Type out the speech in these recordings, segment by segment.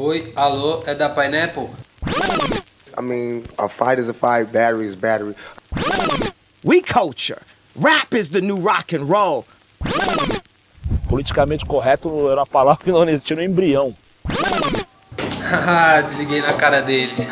Oi, alô, é da Pineapple? I mean, a fight is a fight, battery is battery. We culture. Rap is the new rock and roll. Politicamente correto era uma palavra que não existia no embrião. Haha, desliguei na cara deles.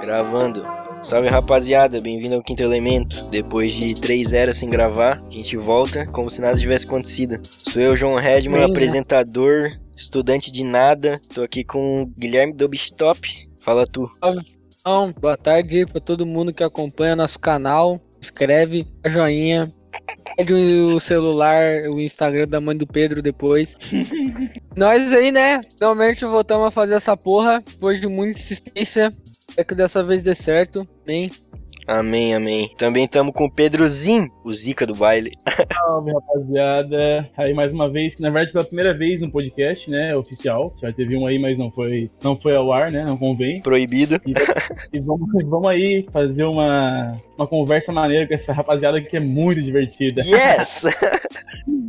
Gravando. Salve rapaziada, bem-vindo ao Quinto Elemento. Depois de três eras sem gravar, a gente volta como se nada tivesse acontecido. Sou eu, João Redman, Bem, apresentador, estudante de nada. Tô aqui com o Guilherme Dobstop. Fala tu. Então, boa tarde aí pra todo mundo que acompanha nosso canal. Inscreve, dá joinha. Pede o celular, o Instagram da mãe do Pedro depois. Nós aí, né? Finalmente voltamos a fazer essa porra. Depois de muita insistência. É que dessa vez dê certo. Bem. Amém, amém. Também tamo com o Pedrozinho, o Zica do baile. Salve, rapaziada. Aí mais uma vez, na verdade pela primeira vez no podcast, né, oficial. Já teve um aí, mas não foi, não foi ao ar, né, não convém. Proibido. E vamos, vamos aí fazer uma, uma conversa maneira com essa rapaziada que é muito divertida. Yes!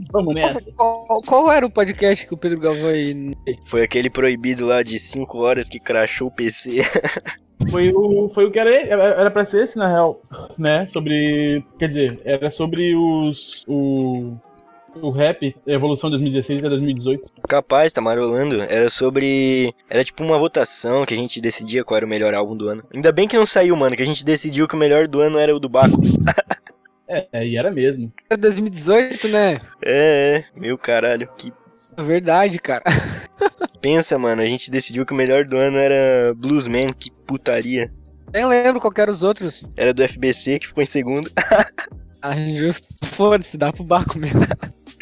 Vamos nessa. Qual, qual era o podcast que o Pedro gravou aí? Foi aquele proibido lá de 5 horas que crashou o PC. Foi o, foi o que era, era pra ser esse, na real, né, sobre, quer dizer, era sobre os, o, o rap, a evolução de 2016 a 2018. Capaz, tá marolando. Era sobre. Era tipo uma votação que a gente decidia qual era o melhor álbum do ano. Ainda bem que não saiu, mano, que a gente decidiu que o melhor do ano era o do Baco. É, e era mesmo. Era 2018, né? É, é, meu caralho. Que É Verdade, cara. pensa, mano. A gente decidiu que o melhor do ano era Bluesman, que putaria. Nem lembro qual eram os outros. Era do FBC, que ficou em segundo. Ah, justo. Foda-se, dá pro Baco mesmo.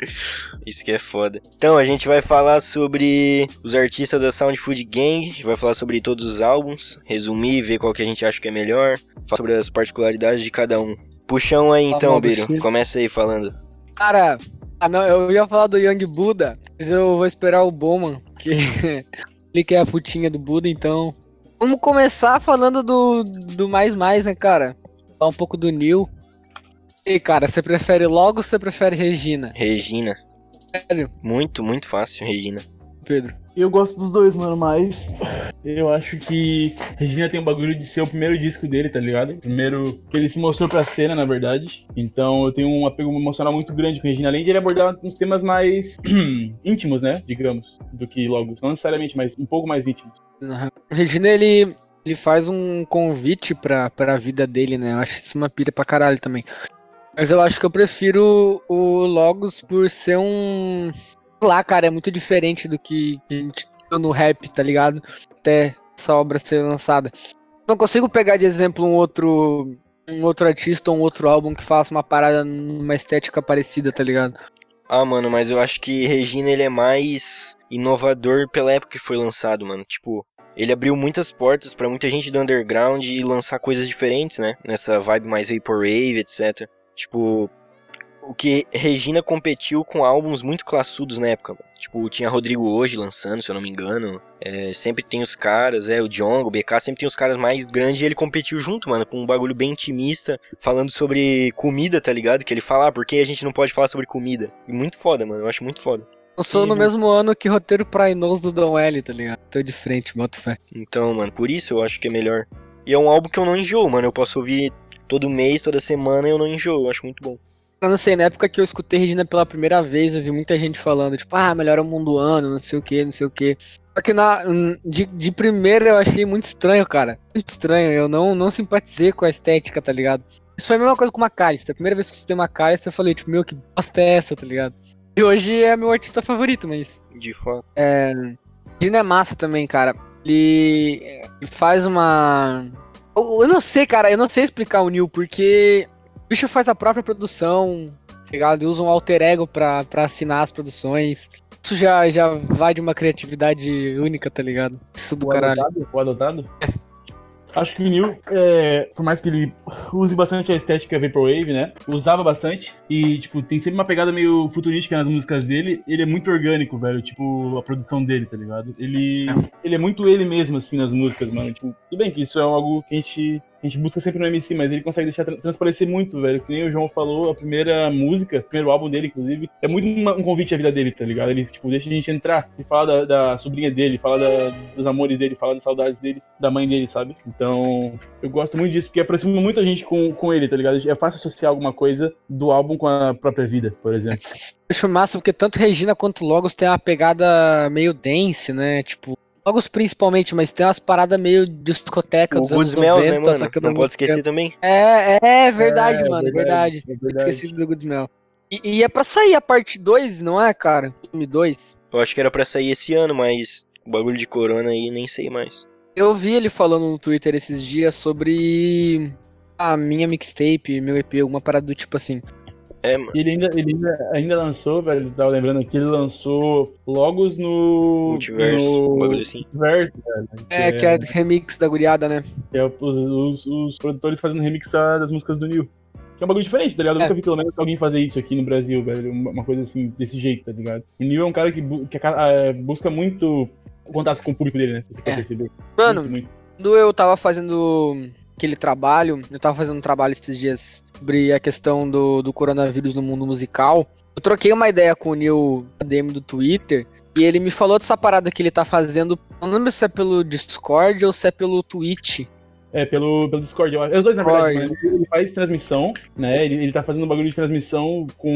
Isso que é foda. Então, a gente vai falar sobre os artistas da Sound Food Gang, vai falar sobre todos os álbuns, resumir, ver qual que a gente acha que é melhor, falar sobre as particularidades de cada um. Puxão aí então, Famoso Beiro. Começa aí falando. Cara, ah, não, eu ia falar do Young Buda, mas eu vou esperar o Bowman, que ele que é a putinha do Buda, então. Vamos começar falando do, do mais mais, né, cara? Falar um pouco do Neil. E aí, cara, você prefere logo ou você prefere Regina? Regina. Sério, Muito, muito fácil, Regina. Pedro. Eu gosto dos dois, mano, mas eu acho que Regina tem um bagulho de ser o primeiro disco dele, tá ligado? Primeiro que ele se mostrou pra cena, na verdade. Então eu tenho um apego emocional muito grande com Regina, além de ele abordar uns temas mais íntimos, né? Digamos, do que logo. Não necessariamente, mas um pouco mais íntimos. Regina, ele, ele faz um convite pra, pra vida dele, né? Eu acho isso uma pira pra caralho também. Mas eu acho que eu prefiro o Logos por ser um. Lá, cara, é muito diferente do que a gente viu no rap, tá ligado? Até essa obra ser lançada. Não consigo pegar de exemplo um outro. Um outro artista ou um outro álbum que faça uma parada numa estética parecida, tá ligado? Ah, mano, mas eu acho que Regina ele é mais inovador pela época que foi lançado, mano. Tipo, ele abriu muitas portas pra muita gente do underground e lançar coisas diferentes, né? Nessa vibe mais vaporwave, etc. Tipo, o que Regina competiu com álbuns muito classudos na época. mano. Tipo, tinha Rodrigo hoje lançando, se eu não me engano. É, sempre tem os caras, é, o Djongo, o BK, sempre tem os caras mais grandes e ele competiu junto, mano, com um bagulho bem intimista, falando sobre comida, tá ligado? Que ele fala, ah, por que a gente não pode falar sobre comida? E muito foda, mano, eu acho muito foda. Eu sou no Uhum. mesmo ano que roteiro Prainos do Dom L, tá ligado? Tô de frente, boto fé. Então, mano, por isso eu acho que é melhor. E é um álbum que eu não enjoo, mano, eu posso ouvir todo mês, toda semana e eu não enjoo, eu acho muito bom. Eu não sei, na época que eu escutei Regina pela primeira vez, eu vi muita gente falando, tipo, ah, melhor é o mundo ano, não sei o que, não sei o que. Só que na, de, de primeira eu achei muito estranho, cara. Muito estranho. Eu não, não simpatizei com a estética, tá ligado? Isso foi a mesma coisa com Macalester. A primeira vez que eu escutei Macalester, eu falei, tipo, meu, que bosta é essa, tá ligado? E hoje é meu artista favorito, mas. De fato. É. Regina é massa também, cara. Ele, ele faz uma. Eu, eu não sei, cara, eu não sei explicar o Neil, porque o bicho faz a própria produção, tá ligado? Ele usa um alter ego pra, pra assinar as produções. Isso já, já vai de uma criatividade única, tá ligado? Isso do o caralho. Adotado, o adotado? Acho que o Neil, é, por mais que ele use bastante a estética Vaporwave, né? Usava bastante. E, tipo, tem sempre uma pegada meio futurística nas músicas dele. Ele é muito orgânico, velho. Tipo, a produção dele, tá ligado? Ele, ele é muito ele mesmo, assim, nas músicas, mano. Tipo, tudo bem que isso é algo que a gente, A gente busca sempre no MC, mas ele consegue deixar tra- transparecer muito, velho. Que nem o João falou, a primeira música, o primeiro álbum dele, inclusive, é muito uma- um convite à vida dele, tá ligado? Ele, tipo, deixa a gente entrar e fala da, da sobrinha dele, fala da- dos amores dele, fala das saudades dele, da mãe dele, sabe? Então, eu gosto muito disso, porque aproxima muita gente com, com ele, tá ligado? É fácil associar alguma coisa do álbum com a própria vida, por exemplo. Acho massa porque tanto Regina quanto Logos tem uma pegada meio dance, né? Tipo, Logos principalmente, mas tem umas paradas meio discoteca O dos anos Goodsmells, 90, né, mano? só que eu Não não pode esquecer também. É, é verdade, É, mano, verdade. é Tinha Esquecido do Goodsmell. E, e é pra sair a parte 2, não é, cara? Filme 2. Eu acho que era pra sair esse ano, mas o bagulho de corona aí nem sei mais. Eu vi ele falando no Twitter esses dias sobre a minha mixtape, meu EP, alguma parada do tipo assim. É, mano. E ele ainda, ele ainda, ainda lançou, velho, tava lembrando aqui, ele lançou Logos no. Multiverso, no assim. Multiverso, velho. É, que é remix da guriada, né? que é os, os- os produtores fazendo remix da- das músicas do Neil. Que é um bagulho diferente, tá ligado? Eu É. nunca vi pelo menos alguém fazer isso aqui no Brasil, velho. Uma, coisa assim, desse jeito, tá ligado? O Neil é um cara que, bu- que eh, busca muito o contato com o público dele, né? Se você É. for perceber. Mano, Muito, muito. Quando eu tava fazendo aquele trabalho, eu tava fazendo um trabalho esses dias sobre a questão do, do coronavírus no mundo musical. Eu troquei uma ideia com o Neil ADM do Twitter e ele me falou dessa parada que ele tá fazendo. Não lembro se é pelo Discord ou se é pelo Twitch. É, pelo, pelo Discord. eu acho. É os dois, na verdade. Ele faz transmissão, né? Ele, ele tá fazendo um bagulho de transmissão com,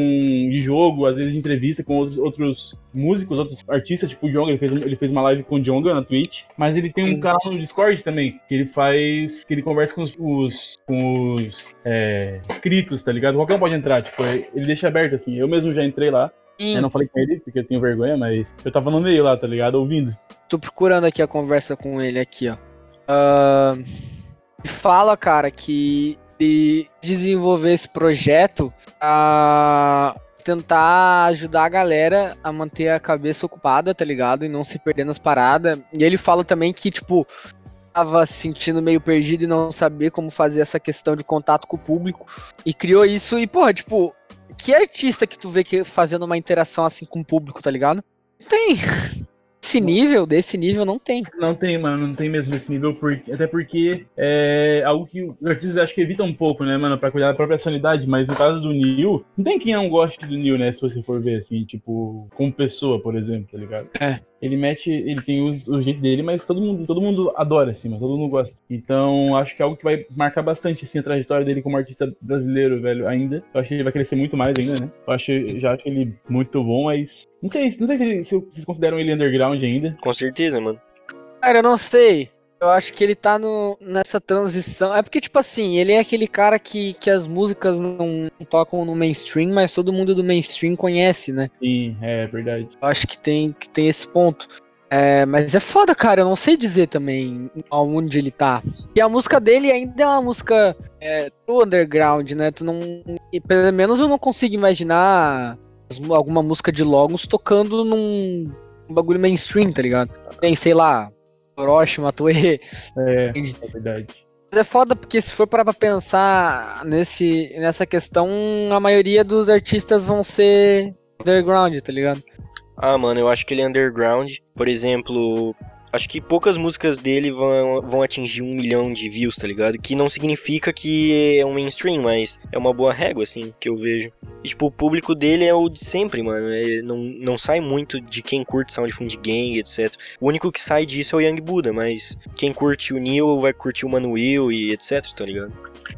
de jogo, às vezes de entrevista com outros, outros músicos, outros artistas, tipo o Jonga. Ele fez, ele fez uma live com o Jonga na Twitch. Mas ele tem um Sim. canal no Discord também, que ele faz. que ele conversa com os. os- com os é, inscritos, tá ligado? Qualquer um pode entrar, tipo, ele deixa aberto assim. Eu mesmo já entrei lá. Eu não falei com ele, porque eu tenho vergonha, mas eu tava no meio lá, tá ligado? Ouvindo. tô procurando aqui a conversa com ele aqui, ó. Ele fala, cara, que ele desenvolver esse projeto a tentar ajudar a galera a manter a cabeça ocupada, tá ligado? E não se perder nas paradas. E ele fala também que, tipo, tava se sentindo meio perdido e não saber como fazer essa questão de contato com o público. E criou isso e, porra, tipo, que artista que tu vê que fazendo uma interação assim com o público, tá ligado? Tem. Esse nível, desse nível, não tem. Não tem, mano, não tem mesmo nesse nível, porque, até porque é algo que os artistas acho que evitam um pouco, né, mano, pra cuidar da própria sanidade, mas no caso do Neil, não tem quem não goste do Neil, né, se você for ver, assim, tipo, como pessoa, por exemplo, tá ligado? É. Ele mete, ele tem o, o jeito dele, mas todo mundo, todo mundo adora, assim, mas todo mundo gosta. Então, acho que é algo que vai marcar bastante, assim, a trajetória dele como artista brasileiro, velho, ainda. Eu acho que ele vai crescer muito mais ainda, né? Eu acho, já acho ele muito bom, mas... Não sei, não sei se, se vocês consideram ele underground ainda. Com certeza, mano. Cara, eu não sei. Eu acho que ele tá no, nessa transição. É porque, tipo assim, ele é aquele cara que, que as músicas não tocam no mainstream, mas todo mundo do mainstream conhece, né? Sim, é verdade. Eu acho que tem, que tem esse ponto. É, mas é foda, cara. Eu não sei dizer também aonde ele tá. E a música dele ainda é uma música é, do underground, né? Tu não. E pelo menos eu não consigo imaginar alguma música de Logos tocando num bagulho mainstream, tá ligado? Tem, sei lá, Orochi, Matue. É, Entendi. é verdade. Mas é foda porque se for parar pra pensar nesse, nessa questão, a maioria dos artistas vão ser underground, tá ligado? Ah, mano, eu acho que ele é underground. Por exemplo, acho que poucas músicas dele vão, vão atingir um milhão de views, tá ligado? Que não significa que é um mainstream, mas é uma boa régua, assim, que eu vejo. E, tipo, o público dele é o de sempre, mano. É, não, não sai muito de quem curte Sound Fund Gang, etc. O único que sai disso é o Young Buddha, mas quem curte o Neil vai curtir o Manuel e etc, tá ligado?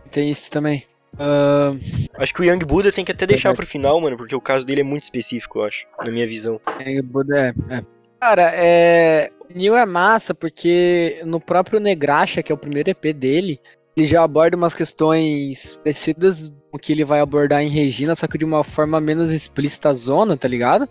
Tem isso também. Ah, Acho que o Young Buddha tem que até deixar pro final, mano, porque o caso dele é muito específico, eu acho, na minha visão. É, Buda é, é. Cara, é. Neil é massa porque no próprio Negraxa, que é o primeiro EP dele, ele já aborda umas questões parecidas com o que ele vai abordar em Regina, só que de uma forma menos explícita a zona, tá ligado?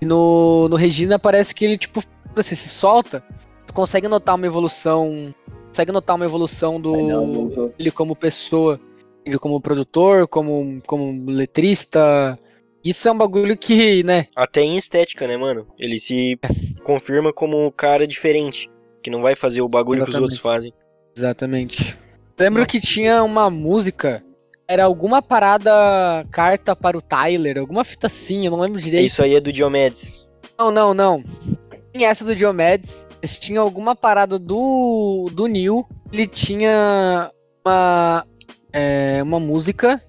E no, no Regina parece que ele, tipo, você se solta, tu consegue notar uma evolução. Consegue notar uma evolução do. ele como pessoa, ele como produtor, como, como letrista. Isso é um bagulho que, né? Até em estética, né, mano? Ele se confirma como um cara diferente, que não vai fazer o bagulho que os Exatamente. outros fazem. Exatamente. Lembro que tinha uma música, era alguma parada carta para o Tyler, alguma fita assim, eu não lembro direito. Isso aí é do Diomedes. Não, não, não. Tinha essa do Diomedes, tinha alguma parada do, do Neil, ele tinha uma, é, uma música,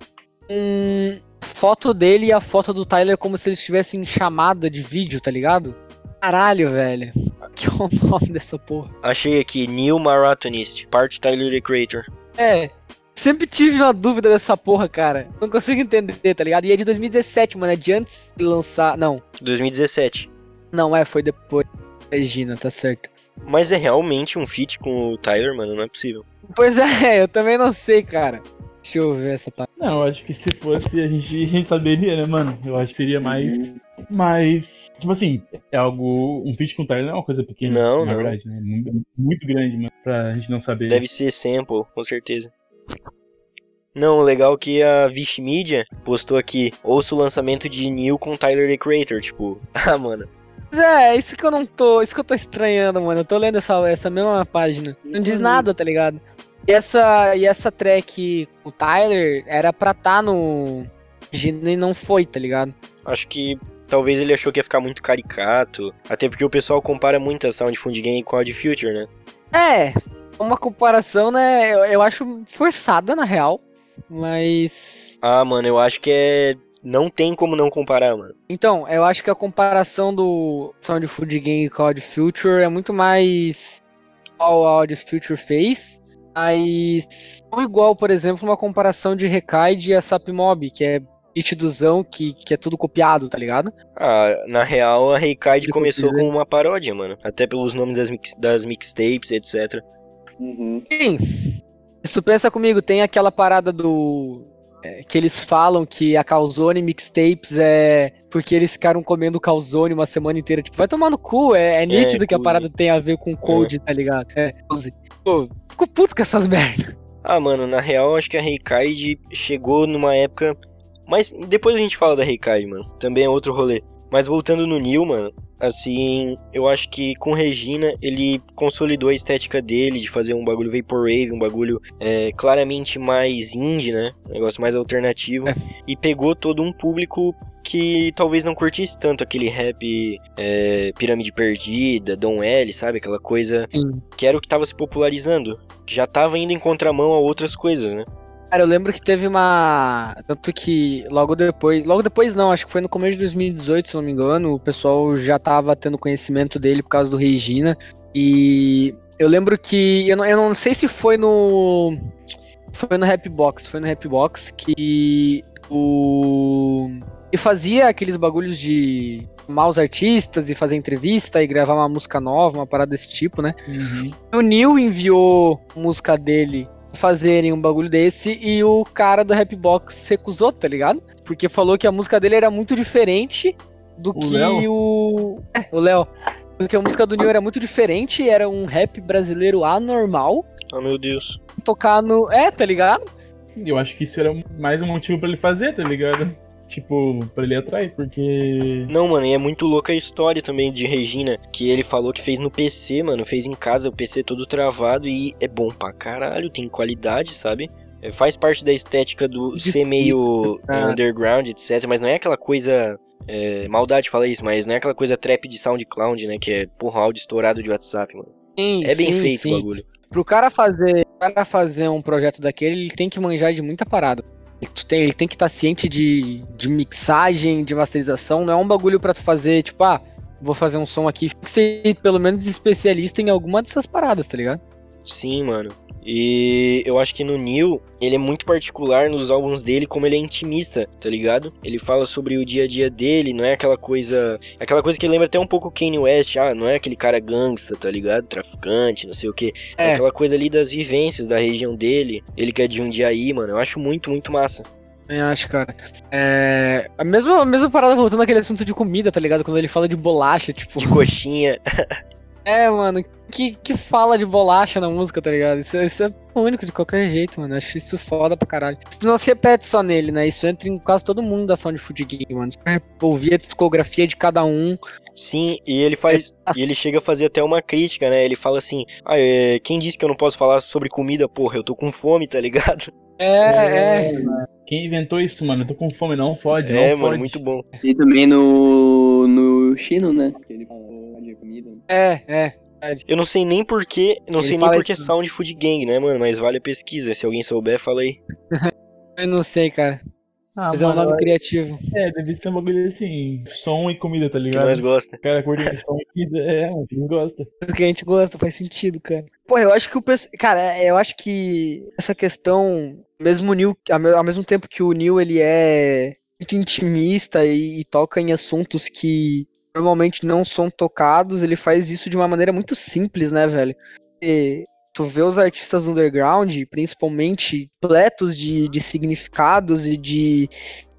um foto dele e a foto do Tyler como se eles estivessem em chamada de vídeo, tá ligado? Caralho, velho. Que é o nome dessa porra? Achei aqui, New Marathonist, parte Tyler the Creator. É. Sempre tive uma dúvida dessa porra, cara. Não consigo entender, tá ligado? E é de 2017, mano. É de antes de lançar. Não. 2017. Não, é, foi depois. Regina, tá certo. Mas é realmente um feat com o Tyler, mano, não é possível. Pois é, eu também não sei, cara. Deixa eu ver essa parte. Não, eu acho que se fosse a gente, a gente saberia, né, mano? Eu acho que seria mais. Mas, tipo assim, é algo. Um feat com o Tyler não é uma coisa pequena. Não, na não. verdade, né? Muito, muito grande, mano, pra gente não saber. Deve ser sample, com certeza. Não, o legal é que a Vish Media postou aqui, ouça o lançamento de New com Tyler the Creator, tipo, ah, mano. Pois é, isso que eu não tô. Isso que eu tô estranhando, mano. Eu tô lendo essa, essa mesma página. Não diz nada, tá ligado? E essa, e essa track com o Tyler era pra tá no. Regina e não foi, tá ligado? Acho que talvez ele achou que ia ficar muito caricato, até porque o pessoal compara muito a Sound Fund Game com a de Future, né? É, uma comparação, né? Eu, eu acho forçada, na real. Mas. Ah, mano, eu acho que é. Não tem como não comparar, mano. Então, eu acho que a comparação do Sound Food Game com a Odd Future é muito mais igual a Odd Future fez, mas não igual, por exemplo, uma comparação de Recaid e a Sap Mob, que é nitidozão, que, que é tudo copiado, tá ligado? Ah, na real, a Reikaid De começou como uma paródia, mano. Até pelos nomes das, mix, das mixtapes, etc. Uhum. Sim. Se tu pensa comigo, tem aquela parada do. é, que eles falam que a Calzone Mixtapes é porque eles ficaram comendo calzone uma semana inteira. Tipo, vai tomar no cu, é, é nítido que a parada tem a ver com code, tá ligado? É, cozy. Pô, fico puto com essas merda. Ah, mano, na real, acho que a Reikaid chegou numa época. Mas depois a gente fala da Reikaid, mano. Também é outro rolê. Mas voltando no Neil, mano, assim, eu acho que com Regina ele consolidou a estética dele de fazer um bagulho Vaporwave, um bagulho é, claramente mais indie, né? Um negócio mais alternativo. É. E pegou todo um público que talvez não curtisse tanto aquele rap é, Pirâmide Perdida, Dom L, sabe? Aquela coisa Sim. que era o que tava se popularizando. Que já tava indo em contramão a outras coisas, né? Cara, eu lembro que teve uma. Tanto que logo depois. Logo depois não, acho que foi no começo de 2018, se não me engano. O pessoal já tava tendo conhecimento dele por causa do Regina. E eu lembro que. Eu não, eu não sei se foi no. Foi no Rapbox. Foi no Rapbox que o. E fazia aqueles bagulhos de chamar os artistas e fazer entrevista e gravar uma música nova, uma parada desse tipo, né? O Neil enviou música dele fazerem um bagulho desse e o cara do Rapbox recusou, tá ligado? Porque falou que a música dele era muito diferente do O que Léo? o. É, o Léo. Porque a música do Neil era muito diferente, era um rap brasileiro anormal. Oh meu Deus. Tocar no. É, tá ligado? Eu acho que isso era mais um motivo pra ele fazer, tá ligado? Tipo, pra ele ir atrás, porque. Não, mano, e é muito louca a história também de Regina, que ele falou que fez no PC, mano, fez em casa, o PC todo travado e é bom pra caralho, tem qualidade, sabe? É, faz parte da estética do ser meio é, underground, etc, mas não é aquela coisa... é, maldade falar isso, mas não é aquela coisa trap de SoundCloud, né, que é porra, áudio estourado de WhatsApp, mano. Sim, É bem sim, feito sim. o bagulho. Pro cara fazer, pro cara fazer um projeto daquele, ele tem que manjar de muita parada. Ele tem, ele tem que estar ciente de, de mixagem, de masterização. Não é um bagulho pra tu fazer, tipo, ah, vou fazer um som aqui. Tem que ser pelo menos especialista em alguma dessas paradas, tá ligado? Sim, mano. E eu acho que no Neil, ele é muito particular nos álbuns dele, como ele é intimista, tá ligado? Ele fala sobre o dia a dia dele, não é aquela coisa. Aquela coisa que lembra até um pouco Kanye West, ah, não é aquele cara gangsta, tá ligado? Traficante, não sei o que. É. É. aquela coisa ali das vivências da região dele. Ele que é de Jundiaí, mano. Eu acho muito, muito massa. Eu acho, cara. É. A mesma, a mesma parada voltando naquele assunto de comida, tá ligado? Quando ele fala de bolacha, tipo. De coxinha. É, mano, que, que fala de bolacha na música, tá ligado? Isso, isso é único de qualquer jeito, mano. Acho isso foda pra caralho. Isso não se repete só nele, né? Isso entra em quase todo mundo da Sound Food Game, mano. Você ouvir a discografia de cada um. Sim, e ele faz. Nossa. E ele chega a fazer até uma crítica, né? Ele fala assim: Ah, é, quem disse que eu não posso falar sobre comida, porra? Eu tô com fome, tá ligado? É, é. Quem inventou isso, mano? Eu tô com fome, não fode, É, não mano, fode. muito bom. E também no, no Chino, né? Que ele falou de comida. É, é. Eu não sei nem porquê, não Ele sei nem porque é. Sound Food Gang, né, mano? Mas vale a pesquisa. Se alguém souber, fala aí. Eu não sei, cara. Ah, Mas é um mano, nome criativo. É, deve ser um bagulho assim, som e comida, tá Que ligado? nós gosta. O cara curte som e comida, é, mano, quem gosta. Isso que a gente gosta, faz sentido, cara. Pô, eu acho que o pessoal. Cara, eu acho que essa questão. Mesmo o Neil, ao mesmo tempo que o Neil ele é muito intimista e, e toca em assuntos que normalmente não são tocados, ele faz isso de uma maneira muito simples, né, velho? E tu vê os artistas underground, principalmente, completos de, de significados e de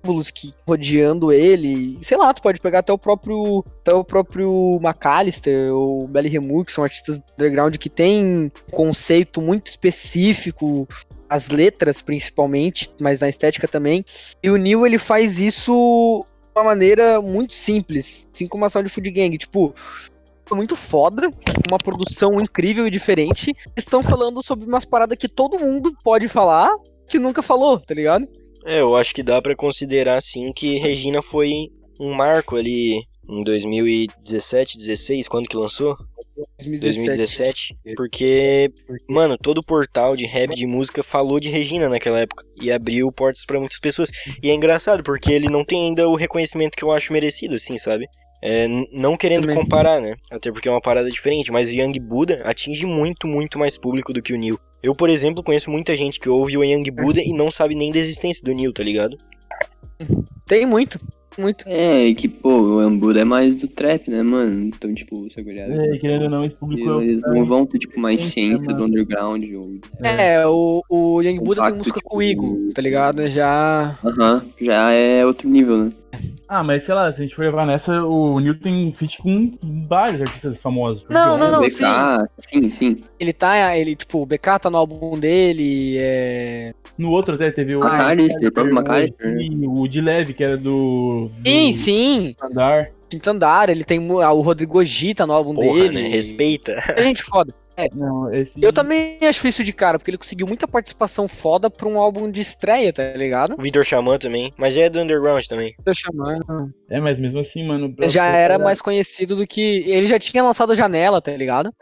símbolos que rodeando ele. Sei lá, tu pode pegar até o próprio até o próprio McAllister ou Belly Remur, que são artistas underground que têm um conceito muito específico, as letras principalmente, mas na estética também. E o Neil ele faz isso uma maneira muito simples, assim como a Sound Food Gang, tipo, muito foda, uma produção incrível e diferente. Estão falando sobre umas paradas que todo mundo pode falar, que nunca falou, tá ligado? É, eu acho que dá pra considerar, sim, que Regina foi um marco ali em 2017, 16, quando que lançou? 2017. Porque, mano, todo portal de rap de música falou de Regina naquela época e abriu portas pra muitas pessoas. E é engraçado porque ele não tem ainda o reconhecimento que eu acho merecido, assim, sabe? É, não querendo Também. comparar, né? Até porque é uma parada diferente, mas o Young Buddha atinge muito, muito mais público do que o Neil. Eu, por exemplo, conheço muita gente que ouve o Young Buddha e não sabe nem da existência do Neil, tá ligado? Tem muito, muito. É, e que, pô, o Hambúrguer é mais do trap, né, mano? Então, tipo, essa galera. É, querendo ou não, esse público Eles não vão ter, tipo, mais Sim, ciência do underground. Ou... É, o, o Young Buddha tem música tipo, com o Igor, tá ligado? Já. Aham, já é outro nível, né? Ah, mas sei lá, se a gente for levar nessa, o Neil tem feat com vários artistas famosos. Não, não, não, BK, sim. sim, sim. Ele tá, ele, tipo, o BK tá no álbum dele, é. No outro até teve o. McAllister, o próprio McAllister. O de Leve, que era do. do Sim, sim. Andar. Quinto Andar, ele tem ah, o Rodrigo G tá no álbum Porra, dele. né? Respeita. É gente foda. Não, esse. Eu também acho isso de cara, porque ele conseguiu muita participação foda pra um álbum de estreia, tá ligado? O Vitor Xamã também, mas já é do underground também. Tô chamando. É, mas mesmo assim, mano. Já era cara- mais conhecido do que. Ele já tinha lançado Janela, tá ligado?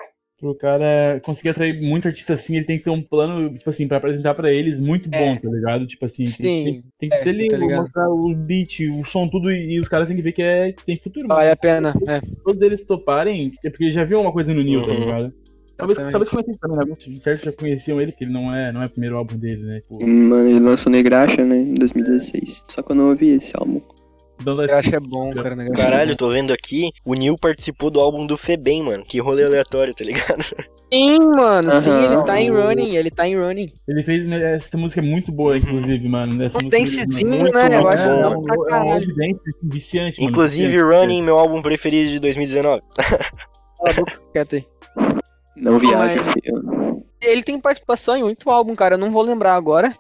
Pro cara conseguir atrair muito artista assim, ele tem que ter um plano, tipo assim, pra apresentar pra eles muito bom, É. tá ligado? Tipo assim, tem- Sim, tem, tem que é, ter ali, tá ligado. mostrar o beat, o som, tudo, e, e os caras têm que ver que é, que tem futuro. mano. Vale a pena, é. Todos eles toparem, é porque já viu uma coisa no Neil, tá Uhum. ligado? Talvez, talvez conhecem também, né? Alguns certos já conheciam ele, que ele não é, não é o primeiro álbum dele, né? Tipo, Mano, ele lançou Negraxa, né, em 2016. Só que eu não ouvi esse álbum. Então Eu acho é bom, cara. né? Caralho, tô vendo aqui, o Neil participou do álbum do Febem, mano. Que rolê aleatório, tá ligado? Sim, mano, sim, Aham. ele tá em running, ele tá em running. Ele fez né, essa música é muito boa, inclusive, mano. Essa Um música dancezinho, muito, né? Eu acho bom, bom mano. pra É um caralho. dance viciante, mano. Inclusive, viciante. Running, meu álbum preferido de 2019. Cala a boca, quieto aí. Não viaja, mas- filho. Ele tem participação em muito álbum, cara. Eu não vou lembrar agora.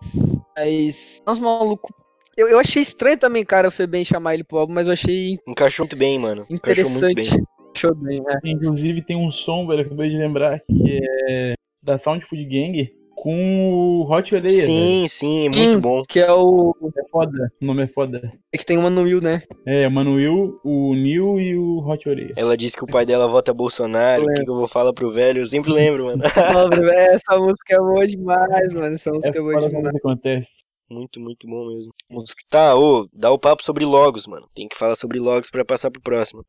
Mas. Nossa, maluco. Eu, eu achei estranho também, cara, o Febem chamar ele pro álbum, mas eu achei Encaixou muito bem, mano. Encaixou muito bem. interessante. Achou bem, né? Inclusive tem um som, velho, que eu acabei de lembrar, que é da Sound Food Gang com o Hot Oreia, velho. Sim, sim, é muito Sim. bom. Que é o. É foda, o nome é foda. É que tem no Will, né? É, o Manuel, o Neil e o Hot Oreia. Ela disse que o pai dela vota Bolsonaro. O que, que eu vou falar pro velho? Eu sempre lembro, mano. Essa música é boa demais, mano. Essa É música é boa foda demais. isso acontece. Muito, muito bom mesmo. Tá, ô, dá o papo sobre logos, mano. Tem que falar sobre logos pra passar pro próximo.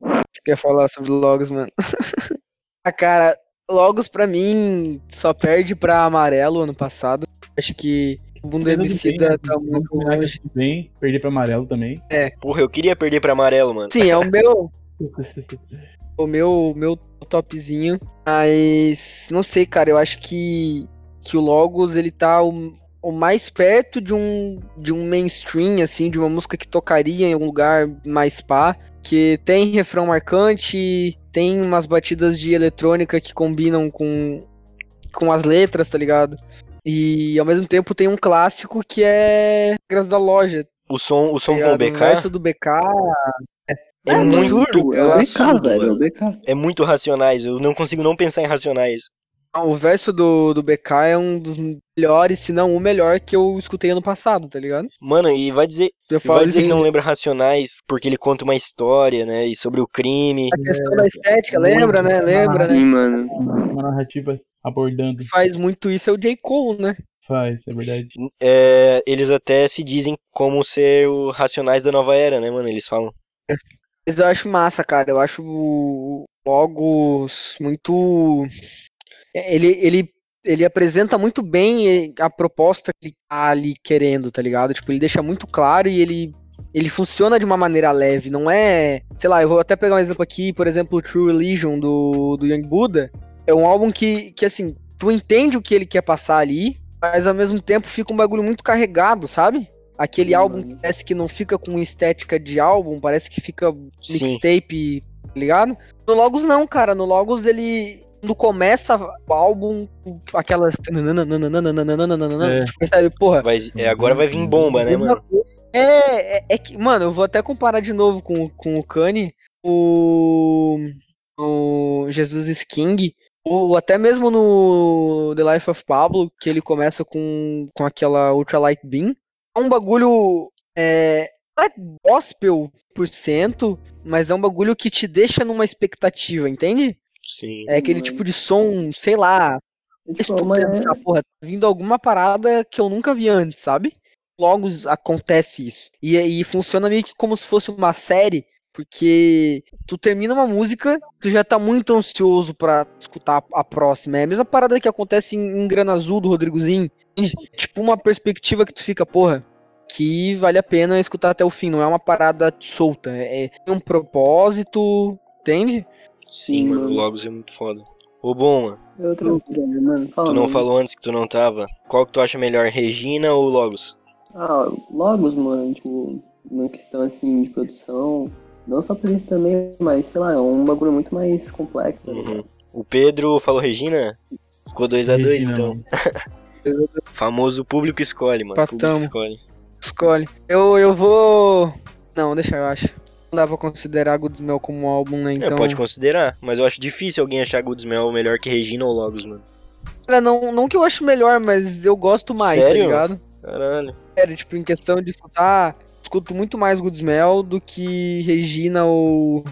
Você quer falar sobre Logos, mano? ah, cara, Logos pra mim só perde pra Amarelo ano passado. Acho que o Emicida bem, né? tá muito longe. bem, perder pra amarelo também. Porra, eu queria perder pra amarelo, mano. Sim, é o meu, o meu, meu topzinho. Mas não sei, cara, eu acho que, que o Logos ele tá o, o mais perto de um, de um mainstream, assim, de uma música que tocaria em algum lugar mais pá. Que tem refrão marcante, tem umas batidas de eletrônica que combinam com, com as letras, tá ligado? E ao mesmo tempo tem um clássico que é Regras da Loja. O som, o som tá com o? BK O verso do BK é, é muito absurdo, É o BK, absurdo, velho, é. BK. É muito racionais. Eu não consigo não pensar em racionais. O verso do, do BK é um dos melhores, se não o melhor que eu escutei ano passado, tá ligado? Mano, e vai dizer, Eu falo vai dizer que assim, não lembra Racionais porque ele conta uma história, né? E sobre o crime. a questão da estética, lembra, né? Lembra, né? Sim, mano. Uma narrativa abordando. Faz muito isso é o J. Cole, né? Faz, é verdade. É, eles até se dizem como ser o Racionais da nova era, né, mano? Eles falam. Mas eu acho massa, cara. Eu acho Logos muito. Ele, ele, ele apresenta muito bem a proposta que ele tá ali querendo, tá ligado? Tipo, ele deixa muito claro e ele. Ele funciona de uma maneira leve, não é. Sei lá, eu vou até pegar um exemplo aqui, por exemplo, o True Religion do, do Young Buddha. É um álbum que, que, assim, tu entende o que ele quer passar ali, mas ao mesmo tempo fica um bagulho muito carregado, sabe? Aquele Sim, álbum que parece que não fica com estética de álbum, parece que fica mixtape, tá ligado? No Logos não, cara. No Logos ele. Quando começa o álbum, aquelas. É. Tipo, sabe, porra. Vai, é, agora vai vir bomba, né, mano? É, é, é que, mano, eu vou até comparar de novo com, com o Kanye, o, o Jesus King, ou até mesmo no The Life of Pablo, que ele começa com, com aquela Ultralight Beam. É um bagulho. É, não é gospel por cento, mas é um bagulho que te deixa numa expectativa, entende? Sim. É aquele tipo de som, sei lá, É, tipo, pensar, porra, tá vindo alguma parada que eu nunca vi antes, sabe? Logo acontece isso. E aí funciona meio que como se fosse uma série, porque tu termina uma música, tu já tá muito ansioso pra escutar a próxima. É a mesma parada que acontece em, em Grana Azul do Rodrigozinho. entende? Tipo uma perspectiva que tu fica, porra, que vale a pena escutar até o fim, não é uma parada solta. É, tem um propósito, entende? Sim, mano. O. Logos é muito foda. Ô, bom, mano. É outra loucura, mano. Fala, Tu não mano. falou antes que tu não tava. Qual que tu acha melhor, Regina ou Logos? Ah, Logos, mano, tipo, uma questão assim de produção. Não só por isso também, mas sei lá, é um bagulho muito mais complexo. tá? Uhum. O Pedro falou Regina? Ficou 2x2 Regina, então. Famoso público escolhe, mano. Público Patamo. escolhe. Escolhe. Eu, eu vou. Não, deixa eu acho. Não dá pra considerar Goodsmell como um álbum, né? É, Então. pode considerar, mas eu acho difícil alguém achar Goodsmell melhor que Regina ou Logos, mano. Cara, não, não que eu acho melhor, mas eu gosto mais, Sério? tá ligado? Caralho. Sério, tipo, em questão de escutar, escuto muito mais Goodsmell do que Regina ou.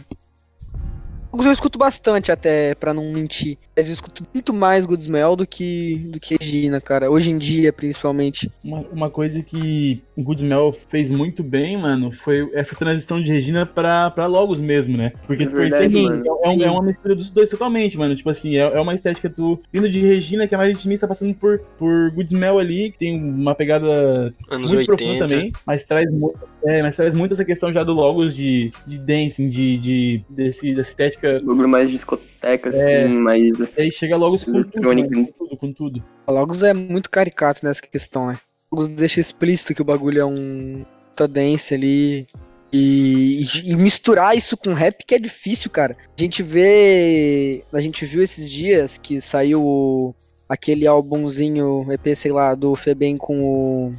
Eu escuto bastante até, pra não mentir. Mas eu escuto muito mais Goodsmell do que, do que Regina, cara. Hoje em dia, principalmente. Uma, uma coisa que o Goodsmell fez muito bem, mano, foi essa transição de Regina pra, pra Logos mesmo, né? Porque É tu percebe mano. que é, um- é uma mistura dos dois totalmente, mano. Tipo assim, é, é uma estética tu vindo de Regina, que é mais intimista, passando por, por Goodsmell ali, que tem uma pegada Anos muito 80. profunda também, mas traz muito, é, mas traz muito essa questão já do Logos de, de dancing, de, de desse, dessa estética. Um bagulho mais discoteca, assim, É. mais. E aí chega Logos com tudo, mano, com tudo, com tudo. A Logos é muito caricato nessa questão, né? Logos deixa explícito que o bagulho é um puta dance ali. E, e- misturar isso com rap que é difícil, cara. A gente vê. A gente viu esses dias que saiu o- aquele álbumzinho EP, sei lá, do Febem com o.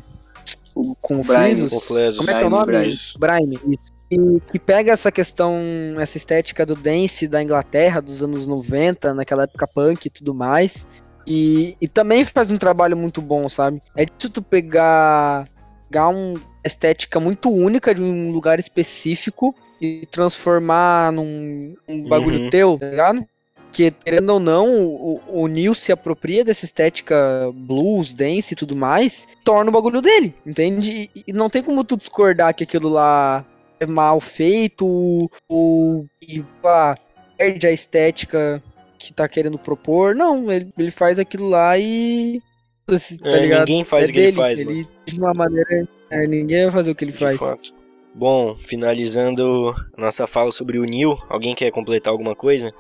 Com o com o Flisos. Como é que é o nome? Brime. Brime. isso. E que pega essa questão, essa estética do dance da Inglaterra dos anos 90, naquela época punk e tudo mais. E, e também faz um trabalho muito bom, sabe? É difícil tu pegar, pegar uma estética muito única de um lugar específico e transformar num um bagulho Uhum. teu, tá ligado? Que, querendo ou não, o, o Neil se apropria dessa estética blues, dance e tudo mais, torna o bagulho dele, entende? E, não tem como tu discordar que aquilo lá mal feito ou e, pá, perde a estética que tá querendo propor. Não, ele, ele faz aquilo lá e. Tá É, ligado? ninguém faz É o que ele dele, faz, mano. Ele de uma maneira. é, ninguém vai fazer o que ele De faz. fato. Bom, finalizando nossa fala sobre o Neil, alguém quer completar alguma coisa?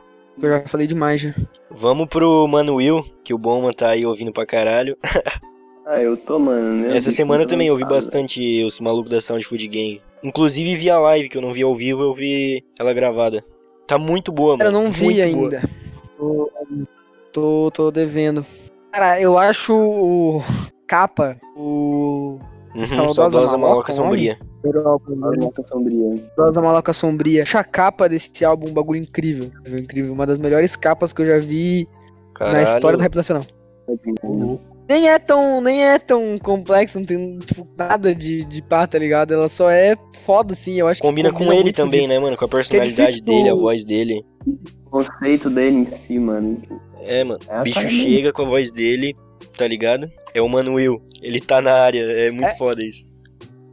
Eu já falei demais já. Vamos pro Mano Will, que o Boma tá aí ouvindo pra caralho. Ah, eu tô, mano. meu Essa semana eu também ouvi bastante os malucos da Sound Food Gang. Inclusive vi a live, que eu não vi ao vivo, eu vi ela gravada. Tá muito boa, Cara, mano. eu não vi muito ainda. Tô, tô, tô devendo. Cara, eu acho o capa, o Uhum, Saudosa saudosa, Maloca? Sombria. Maloca sombria. Saudosa Maloca Sombria. Acho a capa desse álbum um bagulho incrível, incrível. Uma das melhores capas que eu já vi na história Caralho. do rap nacional. Nem é tão, nem é tão complexo, não tem tipo, nada de, de pá, tá ligado? Ela só é foda, assim, eu acho que Combina com ele também, disso. né, mano? Com a personalidade difícil dele, a voz dele. O conceito dele em si, mano. É, mano. É bicho chega com a voz dele, tá ligado? É o Manuel. Ele tá na área. É muito É. foda isso.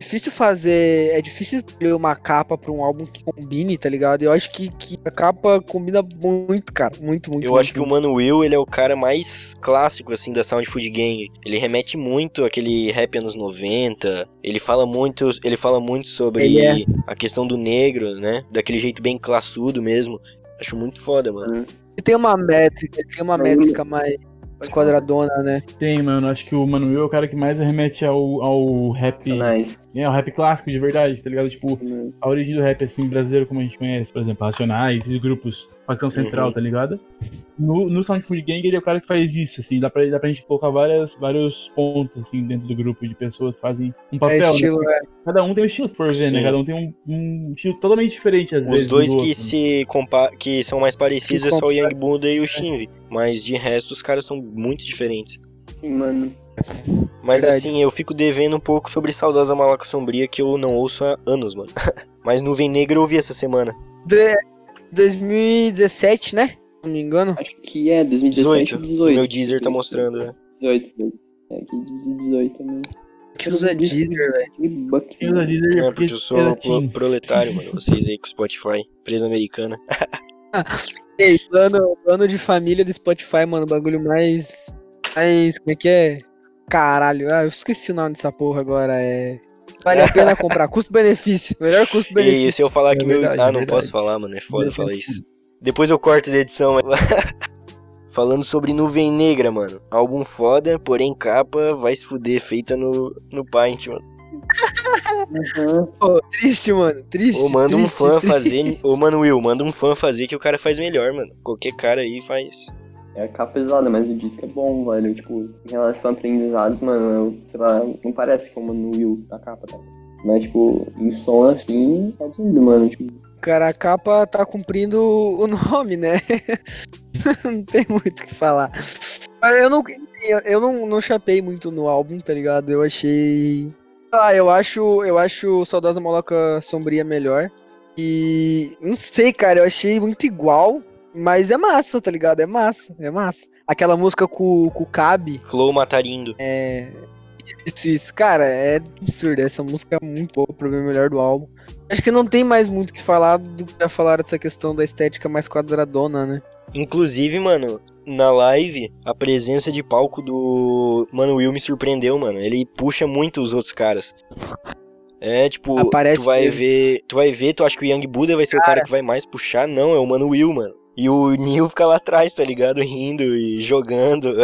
Difícil fazer. É difícil ter uma capa pra um álbum que combine, tá ligado? Eu acho que, que a capa combina muito, cara. Muito, muito. Eu muito, acho que o Manuel, ele é o cara mais clássico, assim, da Sound Food Gang. Ele remete muito àquele rap anos 90. Ele fala muito, ele fala muito sobre é. a questão do negro, né? Daquele jeito bem classudo mesmo. Acho muito foda, mano. Ele tem uma métrica, ele tem uma métrica mais esquadradona, né? Tem, mano. Acho que o Manuel é o cara que mais remete ao, ao rap. Nacionais. É, ao rap clássico de verdade, tá ligado? Tipo, né? a origem do rap, assim, brasileiro, como a gente conhece, por exemplo, Racionais, esses grupos, Facção Central, Uhum. tá ligado? No, no Sound Food Gang, ele é o cara que faz isso, assim, dá pra, dá pra gente colocar várias, vários pontos, assim, dentro do grupo de pessoas que fazem um É papel, né? estilo, é. Cada um tem um estilo, for ver, né? Cada um tem um, um estilo totalmente diferente, às vezes. Os dois do que outro. se compa que são mais parecidos Que é só o Young Buddha e o Shinvi. Mas de resto, os caras são muito diferentes. Mano. Mas Verdade. assim, eu fico devendo um pouco sobre Saudosa Malaca Sombria, que eu não ouço há anos, mano. Mas Nuvem Negra eu ouvi essa semana. De 2017, né? Se não me engano. Acho que é 2017 ou 18. Meu Deezer tá mostrando, né? 18, 18. É, aqui diz 18 também. Que usa Deezer, velho. Que usa mano. Deezer É, porque eu sou teen. proletário, mano. Vocês aí com Spotify, empresa americana. Ei, plano, plano de família do Spotify, mano. Bagulho mais. Mais. Como é que é? Caralho. Ah, eu esqueci o nome dessa porra agora. É. Vale a pena comprar. Custo-benefício. Melhor E custo-benefício. se eu falar É que meu. verdade, Ah, é não verdade. posso falar, mano. É foda Verdade. falar isso. Depois eu corto da edição. mas- Falando sobre Nuvem Negra, mano. Álbum foda, porém capa vai se fuder, feita no, no Paint, mano. Pô, triste, mano. Triste. Ou manda um triste, fã triste. fazer. Ô, mano, Will, manda um fã fazer que o cara faz melhor, mano. Qualquer cara aí faz. É a capa pesada, mas o disco é bom, velho. Tipo, em relação a aprendizados, mano, eu, sei lá, não parece uma no Will da capa, tá? Mas, tipo, em som assim, tá absurdo, mano. Tipo, Cara, a capa tá cumprindo o nome, né? não tem muito o que falar. Mas eu não, eu não, não chapei muito no álbum, tá ligado? Eu achei. Ah, eu acho, eu acho Saudosa Moloca Sombria melhor. E não sei, cara, eu achei muito igual, mas é massa, tá ligado? É massa, é massa. Aquela música com, com o Cabe, Flow Matarindo. é. Isso, isso. Cara, é absurdo. Essa música é muito boa, pra mim o melhor do álbum. Acho que não tem mais muito o que falar do que já falaram dessa questão da estética mais quadradona, né? Inclusive, mano, na live, a presença de palco do Mano Will me surpreendeu, mano. Ele puxa muito os outros caras. É, tipo, Aparece tu vai mesmo. ver. Tu vai ver, tu acha que o Young Buddha vai ser o cara que vai mais puxar? Não, é o Mano Will, mano. E o Neil fica lá atrás, tá ligado? Rindo e jogando.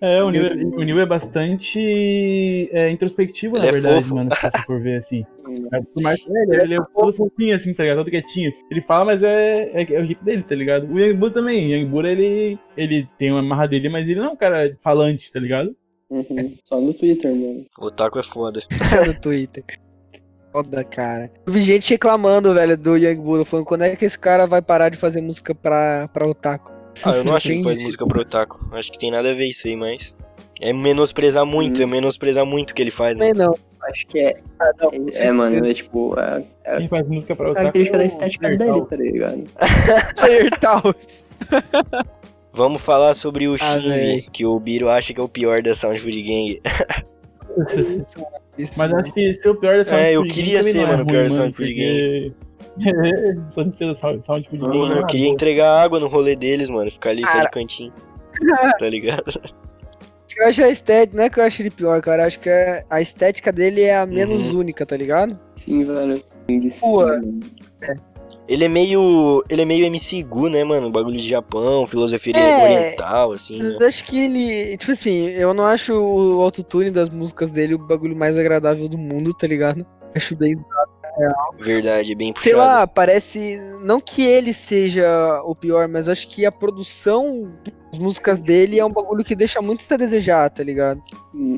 É, o Neil, o Neil é bastante é, introspectivo, Ele na é verdade, fofo. mano, se você for ver assim. É, por mais que ele, ele é todo fofinho, assim, tá ligado? Todo quietinho. Ele fala, mas é, é, é o jeito dele, tá ligado? O Young Buddha também. O Young Buddha, ele, ele tem uma marra dele, mas ele não é um cara falante, tá ligado? uhum. Só no Twitter, mano. O Taco é foda. no Twitter. Foda, cara. Eu vi gente reclamando, velho, do Young Buddha, falando quando é que esse cara vai parar de fazer música pra, pra otaku. Ah, eu não acho que ele faz música pro Taco. Acho que tem nada a ver isso aí, mas. É menosprezar muito, Hum. é menosprezar muito o que ele faz, mano. não. Acho que é. Ah, não, É, certeza. mano, é tipo. É, é Quem faz música pra otaku característica é da estética dele, tá ligado? Player Taos. Vamos falar sobre o Ah, que o Biro acha que é o pior da Sound Food Gang. Isso, Mas mano. acho que ser o pior da Sound É, eu queria ser, é mano, o pior da Sound mano, Food porque- Só de ser Sound Food. Porra, não eu é queria entregar água no rolê deles, mano. Ficar ali só no cantinho. Tá ligado? Eu acho a estética, não é que eu acho ele pior, cara. eu Acho que é- a estética dele é a menos Uhum. única, tá ligado? Sim, velho. Pô, mano. Ele é meio. Ele é meio MC Gu, né, mano? Bagulho de Japão, filosofia É. oriental, assim, né? Eu acho que ele. Tipo assim, eu não acho o autotune das músicas dele o bagulho mais agradável do mundo, tá ligado? Acho bem. Verdade, é bem puxado. Sei lá, parece. Não que ele seja o pior, mas eu acho que a produção das músicas dele é um bagulho que deixa muito a desejar, tá ligado?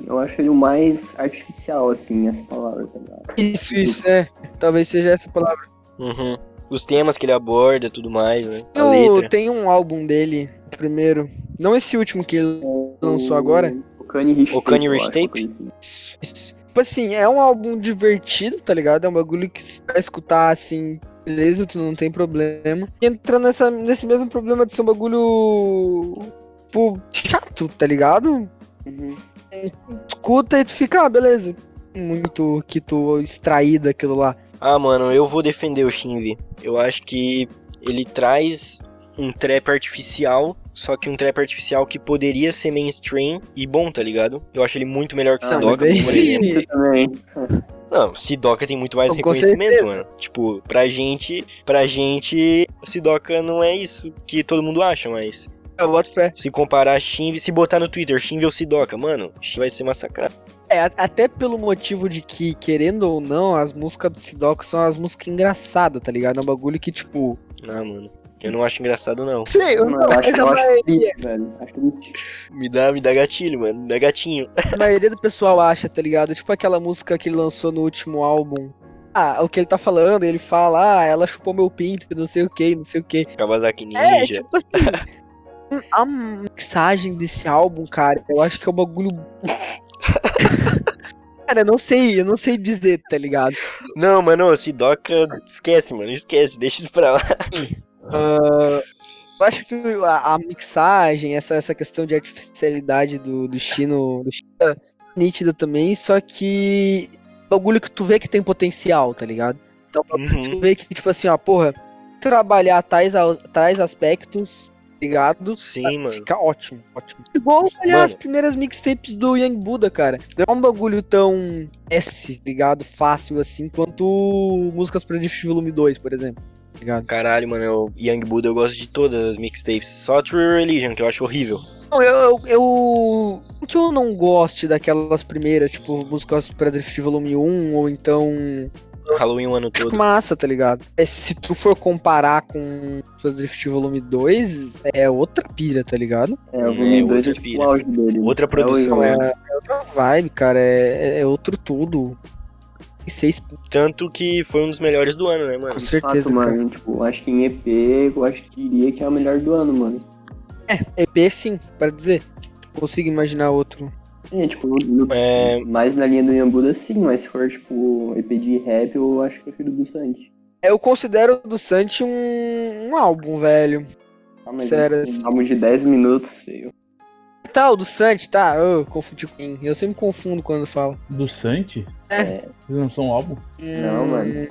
Eu acho ele o mais artificial, assim, essa palavra, tá ligado? Isso, isso, é. Talvez seja essa palavra. Uhum. Os temas que ele aborda tudo mais, né? A Tem o- letra. Tem um álbum dele, primeiro, Não esse último que ele lançou agora. O Kanye Rich O Kanye eu Rich acho, Tape? coisa assim. Tipo assim, é um álbum divertido, tá ligado? É um bagulho que você vai escutar assim, beleza, tu não tem problema. E entra nessa, nesse mesmo problema de ser um bagulho. Tipo, chato, tá ligado? Uhum. Escuta e tu fica, ah, beleza. Muito que tu extrair daquilo lá. Ah, mano, eu vou defender o Shinvi. Eu acho que ele traz um trap artificial, só que um trap artificial que poderia ser mainstream e bom, tá ligado? Eu acho ele muito melhor que Ah, Sidoca, aí- por exemplo. Também. Não, Sidoca tem muito mais Com reconhecimento, certeza. mano. Tipo, pra gente, pra gente, Sidoca não é isso que todo mundo acha, mas Eu boto fé. se comparar Shinvi, se botar no Twitter Shinvi ou Sidoca, mano, vai ser massacrado. É, até pelo motivo de que, querendo ou não, as músicas do Sidoc são as músicas engraçadas, tá ligado? É um bagulho que, tipo. Ah, mano, eu não acho engraçado não. Sei, eu não, eu acho, mas a eu acho maioria, triste, velho. Acho triste. Me dá, me dá gatilho, mano, me dá gatinho. a maioria do pessoal acha, tá ligado? Tipo aquela música que ele lançou no último álbum. Ah, o que ele tá falando, ele fala, ah, ela chupou meu pinto, não sei o que, não sei o que. Kawasaki Ninja. É, tipo assim. A mixagem desse álbum, cara, eu acho que é um bagulho. cara, eu não sei, eu não sei dizer, tá ligado? Não, mano, Sidoca, esquece, mano, esquece, deixa isso pra lá. Ah, eu acho que a, a mixagem, essa, essa questão de artificialidade do, do Chino, do Chino é nítida também, só que bagulho que tu vê que tem potencial, tá ligado? Então, Uhum. tu vê que, tipo assim, ó, porra, trabalhar tais, tais aspectos, ligado? Sim, mano. Fica ótimo, ótimo. Igual olhar as primeiras mixtapes do Young Buddha, cara. Não é um bagulho tão S, ligado? Fácil assim, quanto músicas pra Drift Volume 2, por exemplo. Ligado? Caralho, mano, eu, Young Buddha eu gosto de todas as mixtapes. Só True Religion, que eu acho horrível. Não, eu, eu, eu. Não que eu não goste daquelas primeiras, tipo, músicas pra Drift Volume 1, ou então. Halloween o ano todo. massa, tá ligado? É, se tu for comparar com o Drift Volume 2, é outra pira, tá ligado? É, o É, volume 2 outra é tipo auge dele. Outra É produção, o- né? É outra vibe, cara. É, é outro tudo. E seis, Tanto que foi um dos melhores do ano, né, mano? com certeza, fato, mano. Tipo, acho que em EP, eu acho que diria que é o melhor do ano, mano. EP sim, para dizer. Consigo imaginar outro. É, tipo, no- É, mais na linha do Yambuda sim, mas se for, tipo, EP de rap, eu acho que prefiro do Santi. Eu considero o do Santi um, um álbum, velho. Ah, mas Sério, um álbum de 10 minutos, feio. Tá, o do Santi, tá? Eu confundi com quem? Eu sempre confundo quando falo. Do Santi? É. É, Ele lançou um álbum? Não, Hum, mano.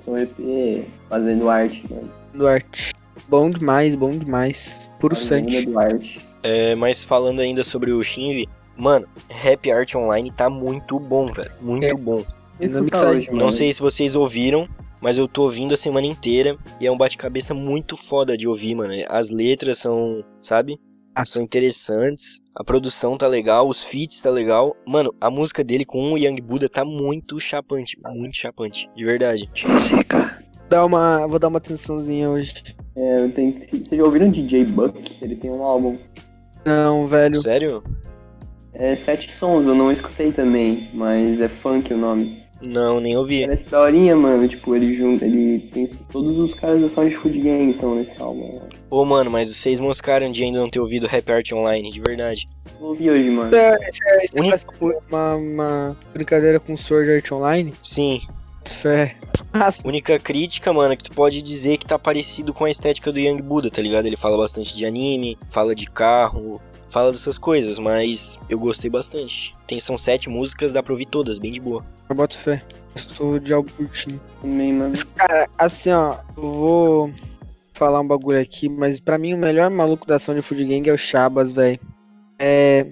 são EP fazendo arte, mano. Duarte. Bom demais, bom demais. Puro Santi. do arte. é, mas falando ainda sobre o Shinvi, mano, Rap Art Online tá muito bom, velho. Muito É. bom. Hoje, mano. Não sei se vocês ouviram, mas eu tô ouvindo a semana inteira e é um bate-cabeça muito foda de ouvir, mano. As letras são, sabe? São interessantes, a produção tá legal, os feats tá legal. Mano, a música dele com o Young Buddha tá muito chapante, muito chapante, de verdade. Dá uma, vou dar uma atençãozinha hoje. É, eu tenho. Vocês já ouviram DJ Buck? Ele tem um álbum. Não, velho. Sério? É sete sons, eu não escutei também, mas é funk o nome. Não, nem ouvi. Parece daorinha, mano. Tipo, ele junta. Ele tem todos os caras da Sound Food Gang então nesse álbum. né? Ô, mano, mas vocês moscaram de ainda não ter ouvido Rap Art Online, de verdade. Vou ouvir hoje, mano. É, é, Único- parece uma, uma brincadeira com Sword Art Online. Sim, Fé. Nossa, única crítica, mano, é que tu pode dizer que tá parecido com a estética do Young Buddha, tá ligado? Ele fala bastante de anime, fala de carro, fala dessas coisas, mas eu gostei bastante. Tem, são sete músicas, dá pra ouvir todas, bem de boa. eu boto fé. Eu sou de algo curtinho. Também, mano. Mas, cara, assim, ó, eu vou falar um bagulho aqui, mas pra mim o melhor maluco da ação de Food Gang é o Chabas, velho. É.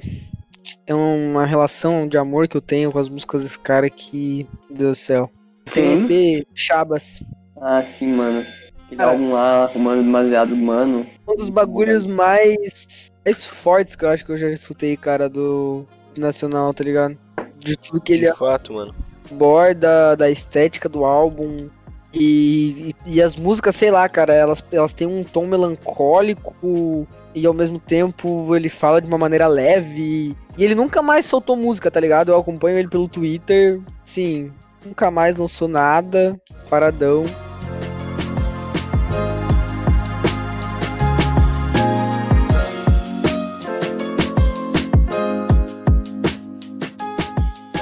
É uma relação de amor que eu tenho com as músicas desse cara que. Meu Deus do céu. Tem Chabas. Ah, sim, mano. Aquele Cara. álbum lá, Humano Demasiado Mano. Um dos bagulhos mais, mais fortes que eu acho que eu já escutei, cara, do Nacional, tá ligado? De tudo que ele De fato, mano. aborda, da estética do álbum. E, e, e as músicas, sei lá, cara, elas, elas têm um tom melancólico e ao mesmo tempo ele fala de uma maneira leve. E ele nunca mais soltou música, tá ligado? Eu acompanho ele pelo Twitter. Sim, nunca mais lançou nada. Paradão.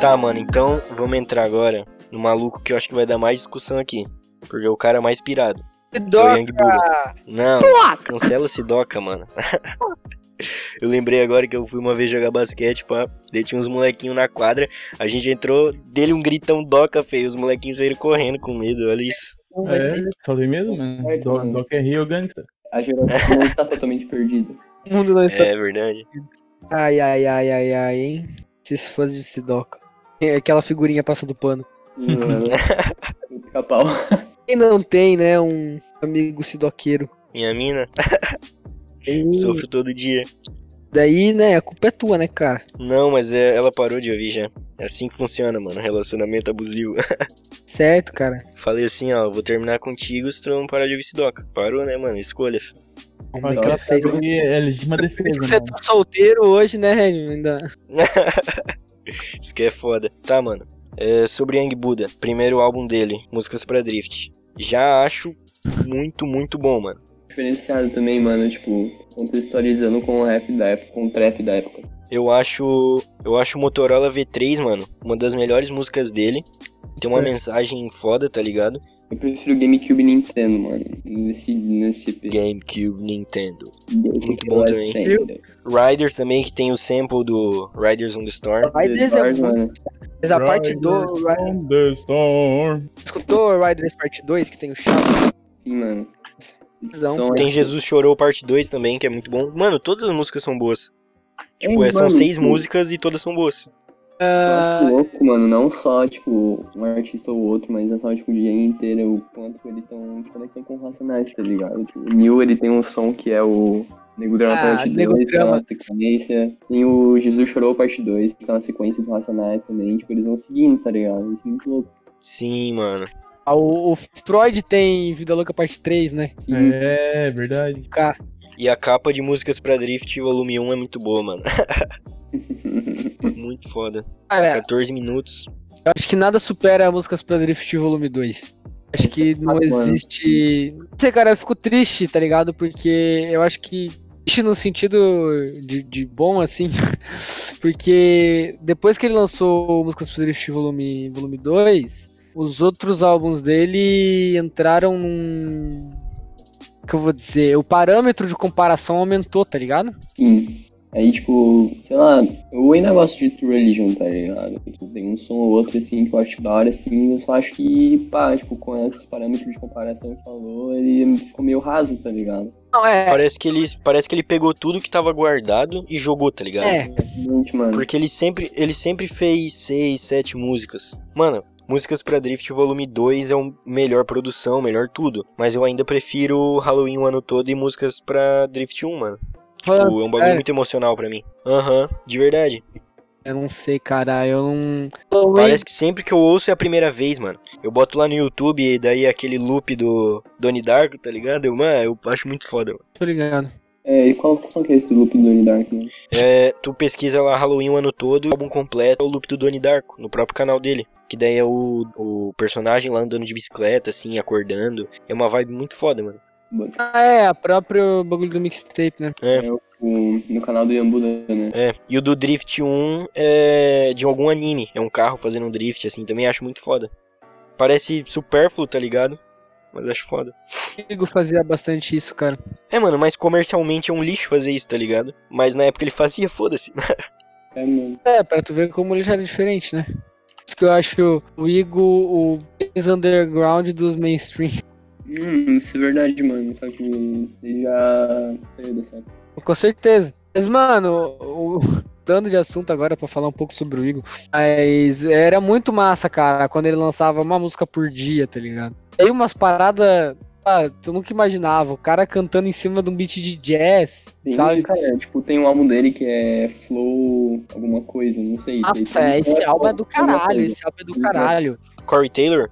Tá, mano, então vamos entrar agora no maluco que eu acho que vai dar mais discussão aqui. Porque é o cara mais pirado. que é o. Não, cancela esse doca, mano. Eu lembrei agora que eu fui uma vez jogar basquete, pá. Daí tinha uns molequinhos na quadra. A gente entrou, dele um gritão doca, feio. Os molequinhos saíram correndo com medo, olha isso. É, só tem medo, mano. Certo, Doc, mano. Doc é Rio Gangsta. A geração não está totalmente perdida. O mundo não está. É verdade. Ai, ai, ai, ai, ai, hein? Esses fãs de Sidoca. É aquela figurinha passando pano. Sim, mano. Pica-pau. Quem não tem, né, um amigo sidoqueiro? Minha mina, Tem- sofro todo dia. Daí, né, a culpa é tua, né, cara? Não, mas é- ela parou de ouvir já. É assim que funciona, mano. Relacionamento abusivo. Certo, cara. Falei assim, ó, vou terminar contigo se tu não parar de ouvir esse doca. Parou, né, mano? Escolhas. Como é que ela fez? Que é legítima defesa, Você mano. tá solteiro hoje, né, Regis? Ainda. Isso que é foda. Tá, mano. É, sobre Young Buddha, primeiro álbum dele, Músicas pra Drift. Já acho muito, muito bom, mano. Diferenciado também, mano, tipo, contextualizando com o rap da época, com o trap da época. Eu acho. Eu acho o Motorola V3, mano, uma das melhores músicas dele. Tem uma Certo. mensagem foda, tá ligado? Eu prefiro o GameCube Nintendo, mano, nesse, nesse EP. GameCube Nintendo. Muito muito bom também. Riders também, que tem o sample do Riders on the Storm. Riders é muito. mano. Mas a parte Riders 2. on the storm. Escutou Riders parte 2, que tem o Chaves? Sim, mano. Som é- Tem Jesus Chorou parte 2 também, que é muito bom. Mano, todas as músicas são boas. Tipo, É, é, são mano, seis tipo- músicas e todas são boas. Ah, acho louco, mano, não só, tipo, um artista ou outro, mas é só, tipo, de ano inteiro, o quanto eles estão de conexão com Racionais, tá ligado? Tipo, o Neil, ele tem um som que é o Nego Drama Ah, Parte Nego 2, que é uma sequência. Tem o Jesus Chorou Parte 2, que é uma sequência dos Racionais também. Tipo, eles vão seguindo, tá ligado? Isso é muito louco. Sim, mano. ah, o, o Freud tem Vida Louca parte 3, né? Sim, É, verdade. Cara, E a capa de músicas pra Drift, volume 1, é muito boa, mano. muito foda. cara, 14 minutos. eu acho que nada supera Músicas pra Drift Volume 2. Acho que não existe. Não sei, cara, eu fico triste, tá ligado? Porque eu acho que. Triste no sentido de, de bom, assim. Porque depois que ele lançou Músicas pra Drift Volume, volume 2, os outros álbuns dele entraram num. O que eu vou dizer? O parâmetro de comparação aumentou, tá ligado? Sim. Aí, tipo, sei lá, eu ainda gosto de True Religion, tá ligado? Tipo, tem um som ou outro, assim, que eu acho da hora, assim, eu só acho que, pá, tipo, com esses parâmetros de comparação que falou, ele ficou meio raso, tá ligado? Não, é. Parece que, ele, parece que ele pegou tudo que tava guardado e jogou, tá ligado? É, mano. Porque ele sempre, ele sempre fez 6, 7 músicas. Mano, Músicas pra Drift Volume 2 é um melhor produção, melhor tudo. Mas eu ainda prefiro Halloween o ano todo e músicas pra Drift 1, mano. Tipo, é um bagulho sério? muito emocional pra mim. Aham, de verdade. Eu não sei, cara, eu não. Parece que sempre que eu ouço é a primeira vez, mano. Eu boto lá no YouTube e daí aquele loop do Donnie Darko, tá ligado? Eu, mano, eu acho muito foda, mano. Tô ligado. É, e qual som que é esse do loop do Donnie Dark, né? É, tu pesquisa lá Halloween o ano todo, o álbum completo é o loop do Donnie Darko, no próprio canal dele. Que daí é o, o personagem lá andando de bicicleta, assim, acordando. É uma vibe muito foda, mano. Ah, é, a própria bagulho do mixtape, né? É, O, no canal do Yambuda, né? é. E o do Drift 1 é de algum anime. É um carro fazendo um drift, assim, também acho muito foda. Parece supérfluo, tá ligado? Mas acho foda. O Igor fazia bastante isso, cara. É, mano, mas comercialmente é um lixo fazer isso, tá ligado? Mas na época ele fazia, foda-se. É, mano. É, pra tu ver como ele já era diferente, né? Por isso que eu acho o Igor o mais underground dos mainstream. Hum, isso é verdade, mano. Só que ele já saiu dessa época. Com certeza. Mas, mano, o... dando de assunto agora pra falar um pouco sobre o Igor. Mas era muito massa, cara, quando ele lançava uma música por dia, tá ligado? Aí umas paradas. Ah, tu nunca imaginava. O cara cantando em cima de um beat de jazz, Tem, sabe? cara, tipo, tem um álbum dele que é Flow alguma coisa, não sei. Nossa, Tem- esse álbum é do caralho. Esse álbum é do Sim, caralho. Corey Taylor?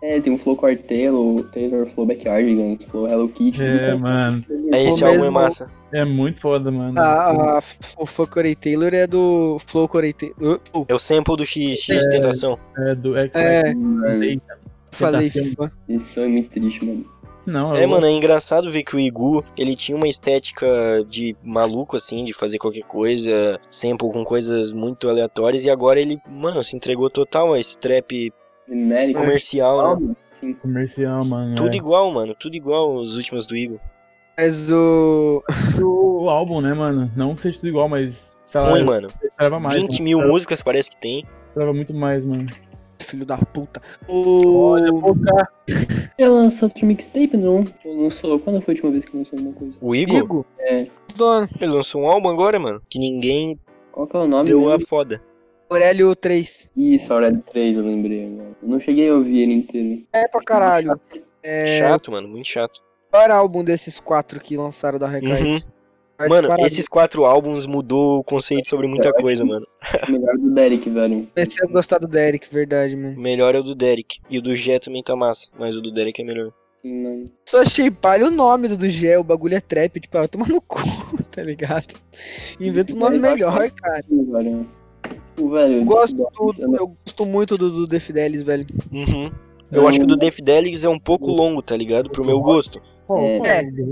É, tem o Flow Quartelo, Taylor, Flow Backyardigans, Flow Hello Kitty. É, mano. É, esse álbum é massa. É muito foda, mano. A, a, o Fã Corey Taylor é do Flow Corey Taylor. Uh, É o sample do X, X Tentação. É do X É, falei som é muito triste, mano. Não, É, eu- mano, é engraçado ver que o Igu, ele tinha uma estética de maluco, assim, de fazer qualquer coisa, sample com coisas muito aleatórias, e agora ele, mano, se entregou total a esse trap Genérico. comercial, né? Sim. Comercial, mano. Tudo é. igual, mano, tudo igual os últimos do Igu. Mas o. O álbum, né, mano? Não que seja tudo igual, mas. Sei lá, Ruim, eu mano. mais. 20 mano. mil Eu músicas parece que tem. Esperava muito mais, mano. Filho da puta. O. Olha, cara. Ele lançou outro mixtape, não? Ou lançou. Quando foi a última vez que lançou alguma coisa? O Igu, Igo? É. Ele lançou um álbum agora, mano, que ninguém Qual que é o nome? deu a mesmo? foda. Aurélio 3. Isso, a Red 3, eu lembrei agora. Eu não cheguei a ouvir ele inteiro. É pra caralho. É. Chato, mano, muito chato. Qual era o álbum desses quatro que lançaram da Recaída? Uhum. Mano, esses quatro álbuns mudou o conceito sobre muita coisa, mano. O melhor do Derek, velho. Comecei a gostar do Derek, verdade, mano. O melhor é o do Derek. E o do Jet também tá massa, mas o do Derek é melhor. Mano. Só achei palha o nome do, do Gé, o bagulho é trap, tipo, ah, toma no cu, tá ligado? Inventa um nome melhor, cara. Sim, velho. Velho. Eu gosto, do, eu gosto muito do, do The Fidelis, velho. Uhum. Eu acho que o do Def Delix é um pouco longo, tá ligado? Pro meu gosto. É.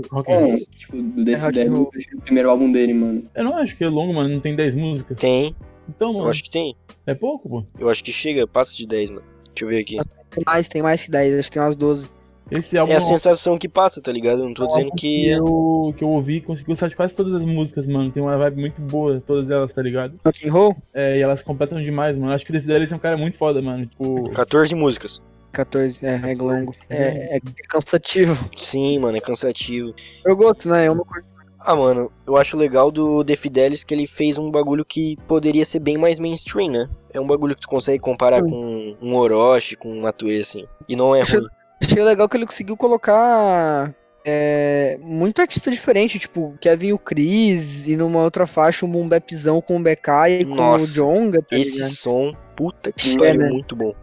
qual é. É, Roll? tipo, do Dead, roll. eu prefiro o primeiro álbum dele, mano. Eu não acho que é longo, mano. Não tem 10 músicas. Tem, Então, eu mano, acho que tem. é pouco, pô. Eu acho que chega, passa de 10, mano. Deixa eu ver aqui. Tem mais, tem mais que 10, acho que tem umas 12. Esse álbum É a sensação que passa, tá ligado? Eu não tô é dizendo álbum que. eu, que eu ouvi e consegui gostar de quase todas as músicas, mano. Tem uma vibe muito boa, todas elas, tá ligado? Rock and roll? É, e elas completam demais, mano. Acho que o Def Delis é um cara muito foda, mano. Tipo, 14 músicas. 14, é, é longo. É, é cansativo. Sim, mano, é cansativo. Eu gosto, né? Eu não curto. Ah, mano, eu acho legal do The Fidelis que ele fez um bagulho que poderia ser bem mais mainstream, né? É um bagulho que tu consegue comparar com um Orochi, com um Matue, assim. E não é ruim. Achei legal que ele conseguiu colocar é, muito artista diferente, tipo, Kevin o Chris, e numa outra faixa um boom bapzão com o BK e com Nossa, o Jonga, tá Esse ligado? som, puta que É, pariu, né? muito bom.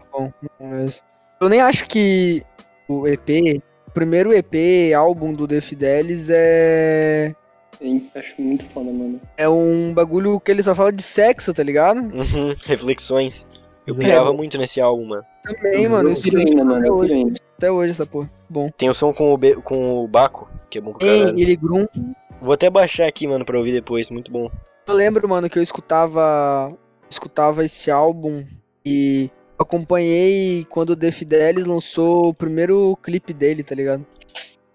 Mas Eu nem acho que o EP, o primeiro EP, álbum do The Fidelis é. Eu acho muito foda, mano. É um bagulho que ele só fala de sexo, tá ligado? Uhum, reflexões. Eu É. pirava muito nesse álbum, mano. Também, mano. Eu piro ainda, mano. Eu. Até hoje essa porra. Bom. Tem o som com o, Be- com o Baco, que é bom pra caralho. ele Grum. Vou até baixar aqui, mano, pra ouvir depois, muito bom. Eu lembro, mano, que eu escutava. Escutava esse álbum e acompanhei quando o The Fidelis lançou o primeiro clipe dele, tá ligado?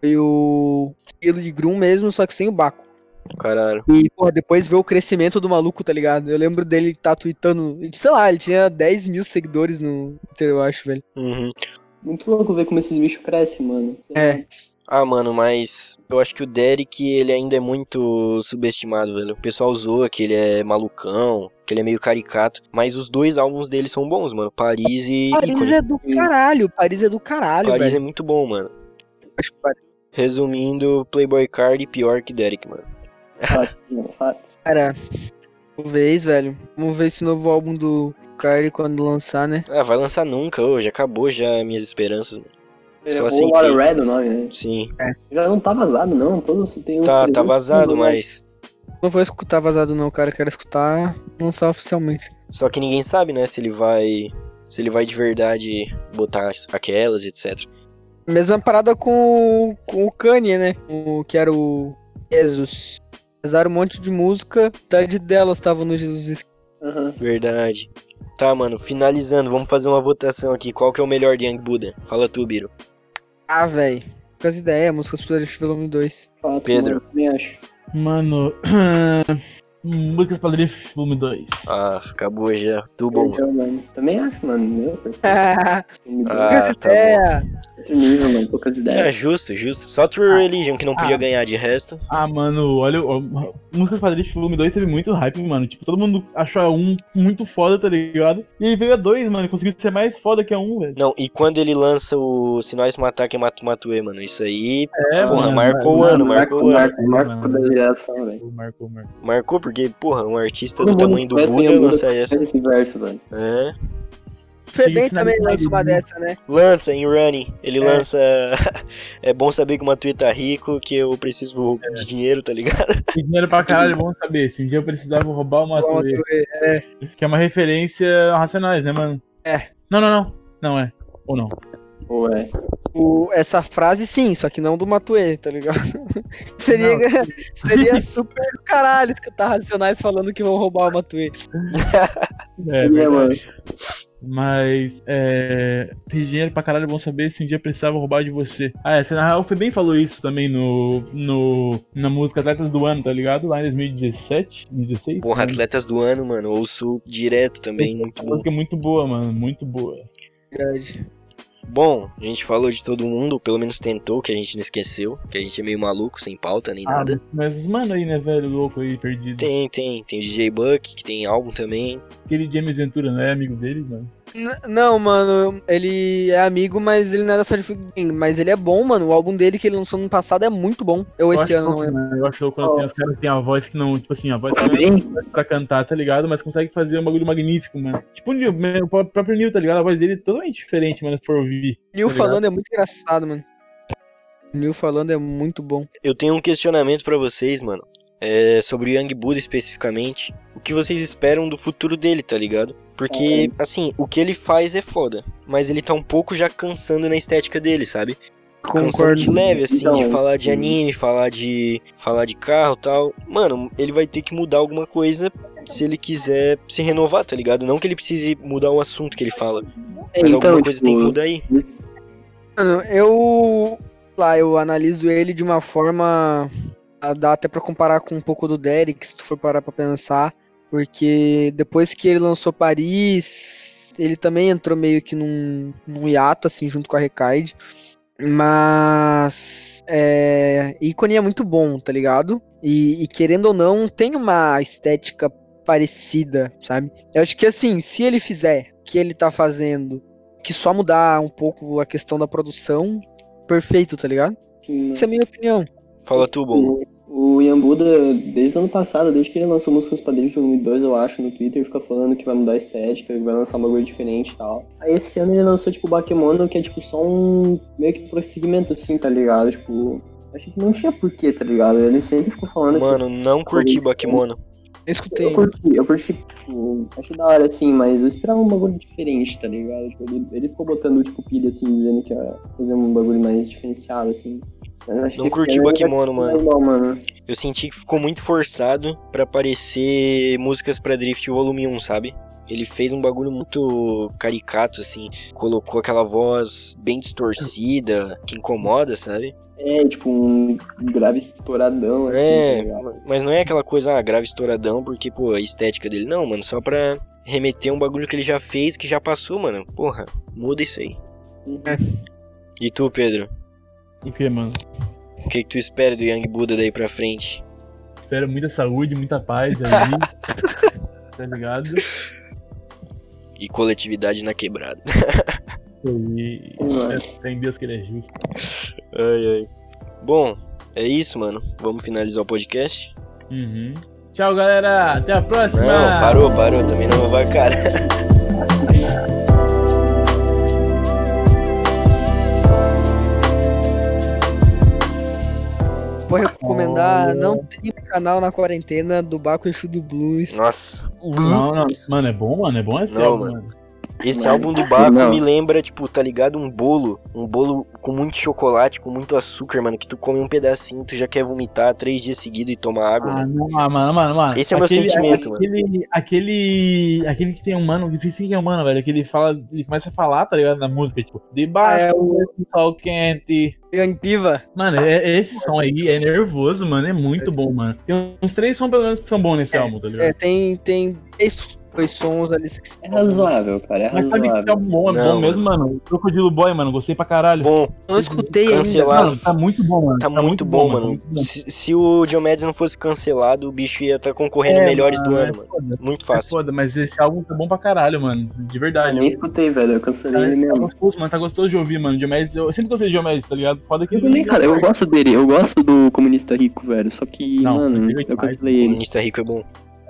Foi o estilo de Grum mesmo, só que sem o Baco. Caralho. E, porra, depois ver o crescimento do maluco, tá ligado? Eu lembro dele tá tweetando. Sei lá, ele tinha 10 mil seguidores no Twitter, eu acho, velho. Uhum. Muito louco ver como esses bichos crescem, mano. É. Ah, mano, mas eu acho que o Derek, ele ainda é muito subestimado, velho. O pessoal zoa que ele é malucão, que ele é meio caricato, mas os dois álbuns dele são bons, mano. Paris e Paris Ícone. é do caralho, Paris é do caralho, Paris velho. é muito bom, mano. Acho que Paris- Resumindo, Playboy Card pior que Derek, mano. Cara, talvez, velho. Vamos ver esse novo álbum do Quando lançar, né? Ah, vai lançar nunca, já acabou já minhas esperanças, mano. Só É, aceitei. o Water Red o nome, né? Sim. Já não tá vazado, não. Todos tem uns Tá, tá 300 vazado, mas. Não vou escutar vazado não, cara. Quero escutar lançar oficialmente. Só que ninguém sabe, né, se ele vai. Se ele vai de verdade botar aquelas, etc. Mesma parada com, o- com o Kanye, né? O que era o Jesus. Usaram um monte de música, metade delas estavam no Jesus. Aham. Verdade. Tá, mano, finalizando, vamos fazer uma votação aqui. Qual que é o melhor de Young Buddha? Fala tu, Biro. Ah, velho. Com as ideias, músicas Product Volume 2. Fatos, Pedro. mano, também acho. mano. Músicas pra Drift Volume 2. Ah, acabou já. Tu bom. Então, mano. Também acho, mano. Meu. Ah. Ah, tá ideia. Outro nível, mano. Poucas É, ideias. justo, justo. Só True Religion que não podia Ah. ganhar de resto. Ah, mano, olha. ó, Músicas pra Drift Volume 2 teve muito hype, mano. Tipo, todo mundo achou a 1 muito foda, tá ligado? E aí veio a 2, mano. Conseguiu ser mais foda que a 1, velho. Não, e quando ele lança o Se Nós Matar Quem Mata o Matue, mano, isso aí É, Porra, mano, marcou o ano, marcou o ano. Marco, marco Mano. da geração, velho. Marcou, marcou. marcou porque, porra, um artista Todo do tamanho do Buda Young Buddha lança essa. Esse verso, velho. É. Febem Tinha também sinalizado, lança uma né? dessa, né? Lança em Running. Ele É. lança. é bom saber que o Matue tá rico, que eu preciso de dinheiro, tá ligado? Dinheiro pra caralho, vamos saber. Se um dia eu precisar, vou roubar uma Matue. ver. Que é uma referência a Racionais, né, mano? É. Não, não, não. Não é. Ou não. Ou é. O- essa frase sim, só que não do Matuê, tá ligado? seria, seria super caralho escutar Racionais falando que vão roubar o Matuê. É, Seria, verdade. mano. Mas, é. Tem dinheiro pra caralho, vão saber se um dia precisava roubar de você. Ah, é, na real, o Febem falou isso também no, no, na música Atletas do Ano, tá ligado? Lá em 2017, 2016. Porra, atletas do ano, mano. Ouço direto também, muito A bom. música é muito boa, mano, muito boa. Verdade. Bom, a gente falou de todo mundo, pelo menos tentou, que a gente não esqueceu. Que a gente é meio maluco, sem pauta nem Ah, nada. mas os mano aí, né, velho, louco aí, perdido. Tem, tem. Tem o DJ Buck, que tem álbum também. Aquele James Ventura, não é amigo dele, mano? Não, mano, ele é amigo, mas ele não era só de Gang. Mas ele é bom, mano. O álbum dele que ele lançou no passado é muito bom. Eu esse acho ano não lembro. mano, Eu acho quando tem os caras que tem a voz que não, tipo assim, a voz que não é pra cantar, tá ligado? Mas consegue fazer um bagulho magnífico, mano. Tipo o Neil, o próprio Neil, tá ligado? A voz dele é totalmente diferente, mano, se for ouvir. Neil Tá falando é muito engraçado, mano. Neil falando é muito bom. Eu tenho um questionamento pra vocês, mano. É, sobre o Young Buddha especificamente. O que vocês esperam do futuro dele, tá ligado? Porque, assim, o que ele faz é foda. Mas ele tá um pouco já cansando na estética dele, sabe? Cansando de leve, assim, de Então, falar de anime, falar de. falar de carro e tal. Mano, ele vai ter que mudar alguma coisa se ele quiser se renovar, tá ligado? Não que ele precise mudar o assunto que ele fala. Mas então, alguma coisa tipo, tem que mudar aí. Mano, eu. Lá, eu analiso ele de uma forma. Dá até pra comparar com um pouco do Derek, se tu for parar pra pensar. Porque depois que ele lançou Paris, ele também entrou meio que num, num hiato, assim, junto com a Recaide. Mas. É, ícone é muito bom, tá ligado? E, e querendo ou não, tem uma estética parecida, sabe? Eu acho que assim, se ele fizer o que ele tá fazendo, que só mudar um pouco a questão da produção, perfeito, tá ligado? Sim, Essa é a minha opinião. Fala tu, bom. O, o Yambuda, desde o ano passado, desde que ele lançou músicas pra Drift Volume 2, eu acho, no Twitter, fica falando que vai mudar a estética, que vai lançar um bagulho diferente e tal. Aí esse ano ele lançou, tipo, o Bakemono, que é, tipo, só um meio que prosseguimento, assim, tá ligado? Tipo, achei que não tinha porquê, tá ligado? Ele sempre ficou falando que Mano, não curti Bakemono. Eu escutei. Eu curti, eu curti, tipo, achei da hora, assim, mas eu esperava um bagulho diferente, tá ligado? Tipo, ele, ele ficou botando, tipo, pilha, assim, dizendo que ia fazer um bagulho mais diferenciado, assim. Não curti Bakemono, mano. normal, mano. Eu senti que ficou muito forçado pra parecer músicas pra Drift Volume 1, sabe? Ele fez um bagulho muito caricato, assim. Colocou aquela voz bem distorcida, que incomoda, sabe? É, tipo, um grave estouradão, assim, É, tá mas não é aquela coisa, ah, grave estouradão, porque, pô, a estética dele. Não, mano, só pra remeter um bagulho que ele já fez, que já passou, mano. Porra, muda isso aí. E tu, Pedro? O que, mano? O que, que tu espera do Young Buddha daí pra frente? Espero muita saúde, muita paz aí. tá ligado? E coletividade na quebrada. E é, tem Deus que ele é justo. Ai, ai. Bom, é isso, mano. Vamos finalizar o podcast? Uhum. Tchau, galera. Até a próxima. Não, parou, parou. Também não vai, cara. Vou recomendar, não tem canal na quarentena do Baco Exu do Blues. Nossa. Não, não. Mano, é bom, mano. É bom esse Não, álbum, mano. mano. Esse Não. álbum do Baco Não. me lembra, tipo, tá ligado? Um bolo. Um bolo com muito chocolate, com muito açúcar, mano. Que tu come um pedacinho, tu já quer vomitar três dias seguidos e tomar água, Ah, mano. não, ah, mano, mano, mano. Esse é o meu sentimento, mano. aquele, Aquele. Aquele que tem um mano, esqueci quem é o mano, velho. Que ele fala. Ele começa a falar, tá ligado? Na música, tipo, debaixo Ah, é do sol quente. Piva. Mano, é, é esse som aí é nervoso, mano. É muito bom, mano. Tem uns três sons, pelo menos, que são bons nesse álbum, tá ligado? É, tem, tem três dois sons ali que É razoável, cara, é Mas sabe que é razoável. bom, é Não, bom mesmo, mano. O Crocodilo Boy, mano, gostei pra caralho. Bom, não escutei ainda. Cancelado. Mano, tá muito bom, mano. tá, muito, bom, mano. muito bom. Se, se o Diomedes não fosse cancelado, o bicho ia estar concorrendo É, melhores do mano, ano, é mano. foda. Muito É fácil. foda, mas esse álbum tá bom pra caralho, mano. De Eu verdade. nem escutei, velho, eu cancelei ele Tá mesmo. gostoso, mano. Tá gostoso de ouvir, mano. Diomedes, eu sempre gostei de Diomedes, tá ligado? Foda que Eu também, cara, eu gosto dele, eu gosto do comunista rico, velho. Só que, Não, mano, é eu cancelei ele. Comunista Rico é bom.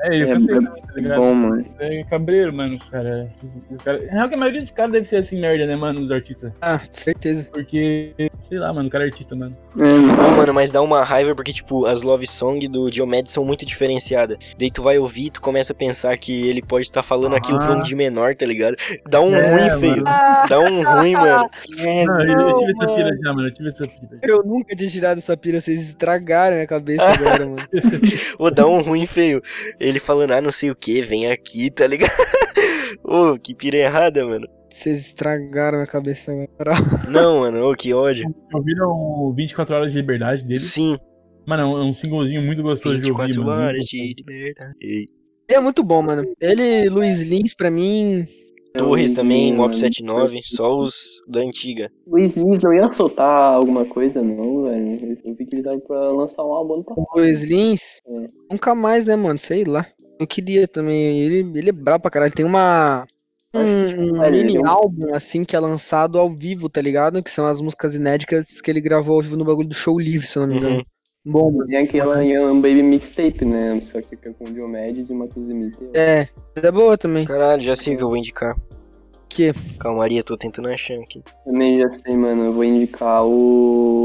É, eu É, cansei, é tá ligado? Bom, mano. É cabreiro, mano, cara. O cara... Na real que a maioria dos caras deve ser assim, merda, né, mano, os artistas. Ah, certeza. Porque, sei lá, mano, o cara é artista, mano. É, mano. Não, mano, mas dá uma raiva porque, tipo, as love song do Diomedes são muito diferenciadas. Daí tu vai ouvir e tu começa a pensar que ele pode estar falando aquilo pra um Ah. de menor, tá ligado? Dá um É, ruim, feio. Dá um ruim, mano. Não, eu, eu tive essa mano. pira já, mano, eu tive essa pira. Eu nunca tinha tirado essa pira, vocês estragaram minha cabeça agora, mano. Ô, dá um ruim, feio. Ele falando, ah, não sei o que, vem aqui, tá ligado? Ô, que pira errada, mano. Vocês estragaram minha cabeça agora. Não, mano, ô, que ódio. Ouviram o 24 Horas de Liberdade dele? Sim, Mano, é um singlezinho muito gostoso de ouvir, 24 mano. horas de liberdade. Ei. Ele é muito bom, mano. Ele, Luiz Lins, pra mim. Torres também, Mob mano. 79, só os da antiga. Luiz Lins não ia soltar alguma coisa, não, velho. Eu vi que ele tava pra lançar um álbum ano passado. Luiz Lins. É. Nunca mais, né, mano? Sei lá. Eu queria também. Ele, ele é brabo pra caralho. Tem uma. Um, um ele mini é um- álbum, assim, que é lançado ao vivo, tá ligado? Que são as músicas inéditas que ele gravou ao vivo no bagulho do show livre, se eu não me engano. Uhum. Bom. Tem aquela Young Baby Mixtape, né? Só que fica com o Diomedes e o Matheus. É, é boa também. Caralho, já sei o que eu vou indicar. Que? Calmaria, tô tentando achar aqui. Também já sei, mano. Eu vou indicar o.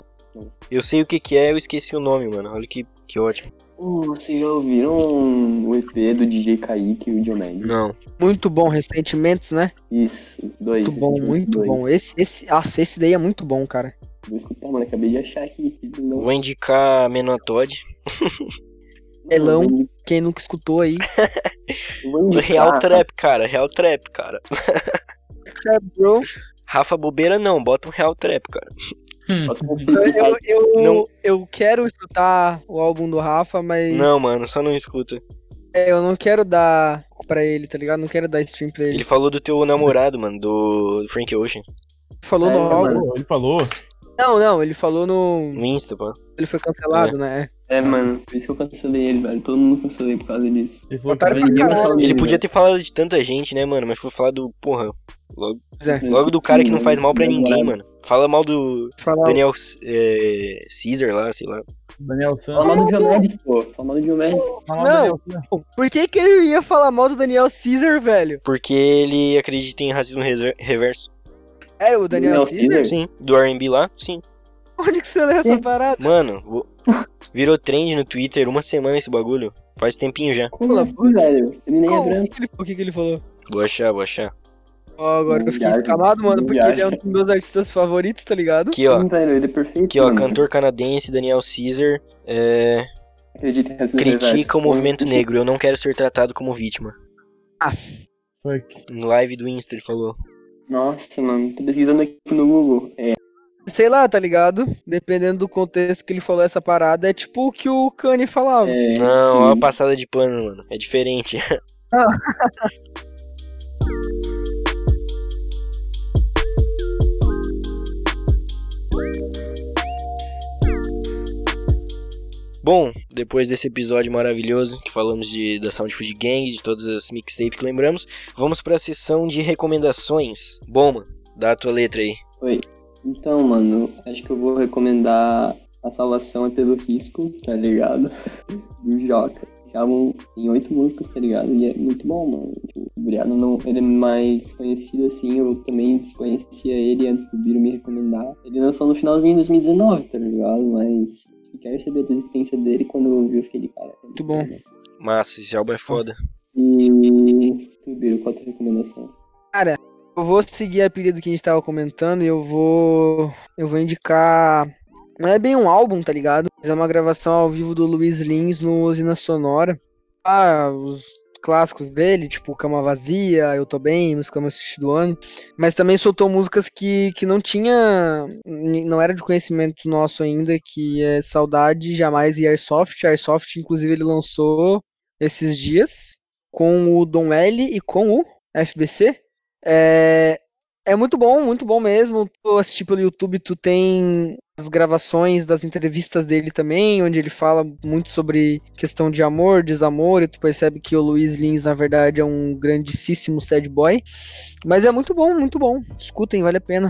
Eu sei o que que é, eu esqueci o nome, mano. Olha que, que ótimo. Uh, vocês já ouviram o EP do DJ Kaique e o Diomedes? Não. Muito bom, Ressentimentos, né? Isso, dois. Muito bom, muito dois. bom. Esse, esse, nossa, esse daí é muito bom, cara. Vou escutar, mano. Acabei de achar aqui. não- Vou indicar Menotod. Elão. Quem nunca escutou aí. Real Trap, cara. Real Trap, cara. É, bro. Rafa Bobeira não, bota um Real Trap, cara. Bota um Eu, eu, Não. eu quero escutar o álbum do Rafa, mas. Não, mano, só não escuta. É, eu não quero dar pra ele, tá ligado? Não quero dar stream pra ele. Ele falou do teu namorado, mano, do Frank Ocean. falou no É, álbum. mano. Ele falou. Não, não, ele falou no. No Insta, pô. Ele foi cancelado, né? É, mano. Por isso que eu cancelei ele, velho. Todo mundo cancelei por causa disso. Ele caralho. fala Ele dele, podia velho. ter falado de tanta gente, né, mano? Mas foi falar do. Porra. Logo, é. logo do cara que não faz mal pra ninguém, mano. Fala mal do Falar. Daniel é, Caesar lá, sei lá. Daniel Fala Santos. mal do Diomedes, pô. Fala mal do Diomedes. Fala Não. Por que, que ele ia falar mal do Daniel Caesar, velho? Porque ele acredita em racismo reverso. É, o Daniel, Daniel Caesar? Caesar? Sim. Do RB lá? Sim. Onde que você leu essa parada? Mano, vou- virou trend no Twitter uma semana esse bagulho. Faz tempinho já. Como assim, velho? Ele nem é Qual- o, branco. que que ele, o que, que ele falou? Vou achar, vou achar. Ó, agora Não eu fiquei viaja, escamado, mano, porque ele é um dos meus artistas favoritos, tá ligado? Aqui, ó. Sim, velho, ele é perfeito. Aqui, ó. mano. Cantor canadense Daniel Caesar. É, Acredita em critica o movimento negro. Eu não quero ser tratado como vítima. Fuck. No live do Insta ele falou. Nossa, mano. Tô pesquisando aqui no Google. É. Sei lá, tá ligado? Dependendo do contexto que ele falou essa parada, é tipo o que o Kanye falava. é Não, ó a sim. passada de pano, mano. É diferente. Bom, depois desse episódio maravilhoso que falamos de, da Sound Food Gang, de todas as mixtapes que lembramos, vamos pra sessão de recomendações. Bom, mano, dá a tua letra aí. Então, mano, acho que eu vou recomendar A Salvação é pelo Risco, tá ligado? Do Joca. Esse álbum tem oito músicas, tá ligado? E é muito bom, mano. Tipo, o Briano não, ele é mais conhecido assim, eu também desconhecia ele antes do Biro me recomendar. Ele lançou no finalzinho de 2019, tá ligado? Mas quero saber da existência dele quando eu vi, eu fiquei de cara. Muito bom. Massa, esse álbum é foda. E tu, Biro, qual a tua recomendação? Eu vou seguir a pilha do que a gente tava comentando e eu vou. Eu vou indicar. Não é bem um álbum, tá ligado? Mas é uma gravação ao vivo do Luiz Lins no Usina Sonora. Ah, os clássicos dele, tipo Cama Vazia, Eu Tô Bem, Música Mais Triste do Ano. Mas também soltou músicas que, que não tinha. Não era de conhecimento nosso ainda, que é Saudade, Jamais e Airsoft. Airsoft, inclusive, ele lançou esses dias com o Dom L e com o FBC. É, é muito bom, muito bom mesmo. Tu assistir pelo YouTube, tu tem as gravações das entrevistas dele também, onde ele fala muito sobre questão de amor, desamor, e tu percebe que o Luiz Lins, na verdade, é um grandíssimo sad boy. Mas é muito bom, muito bom. Escutem, vale a pena.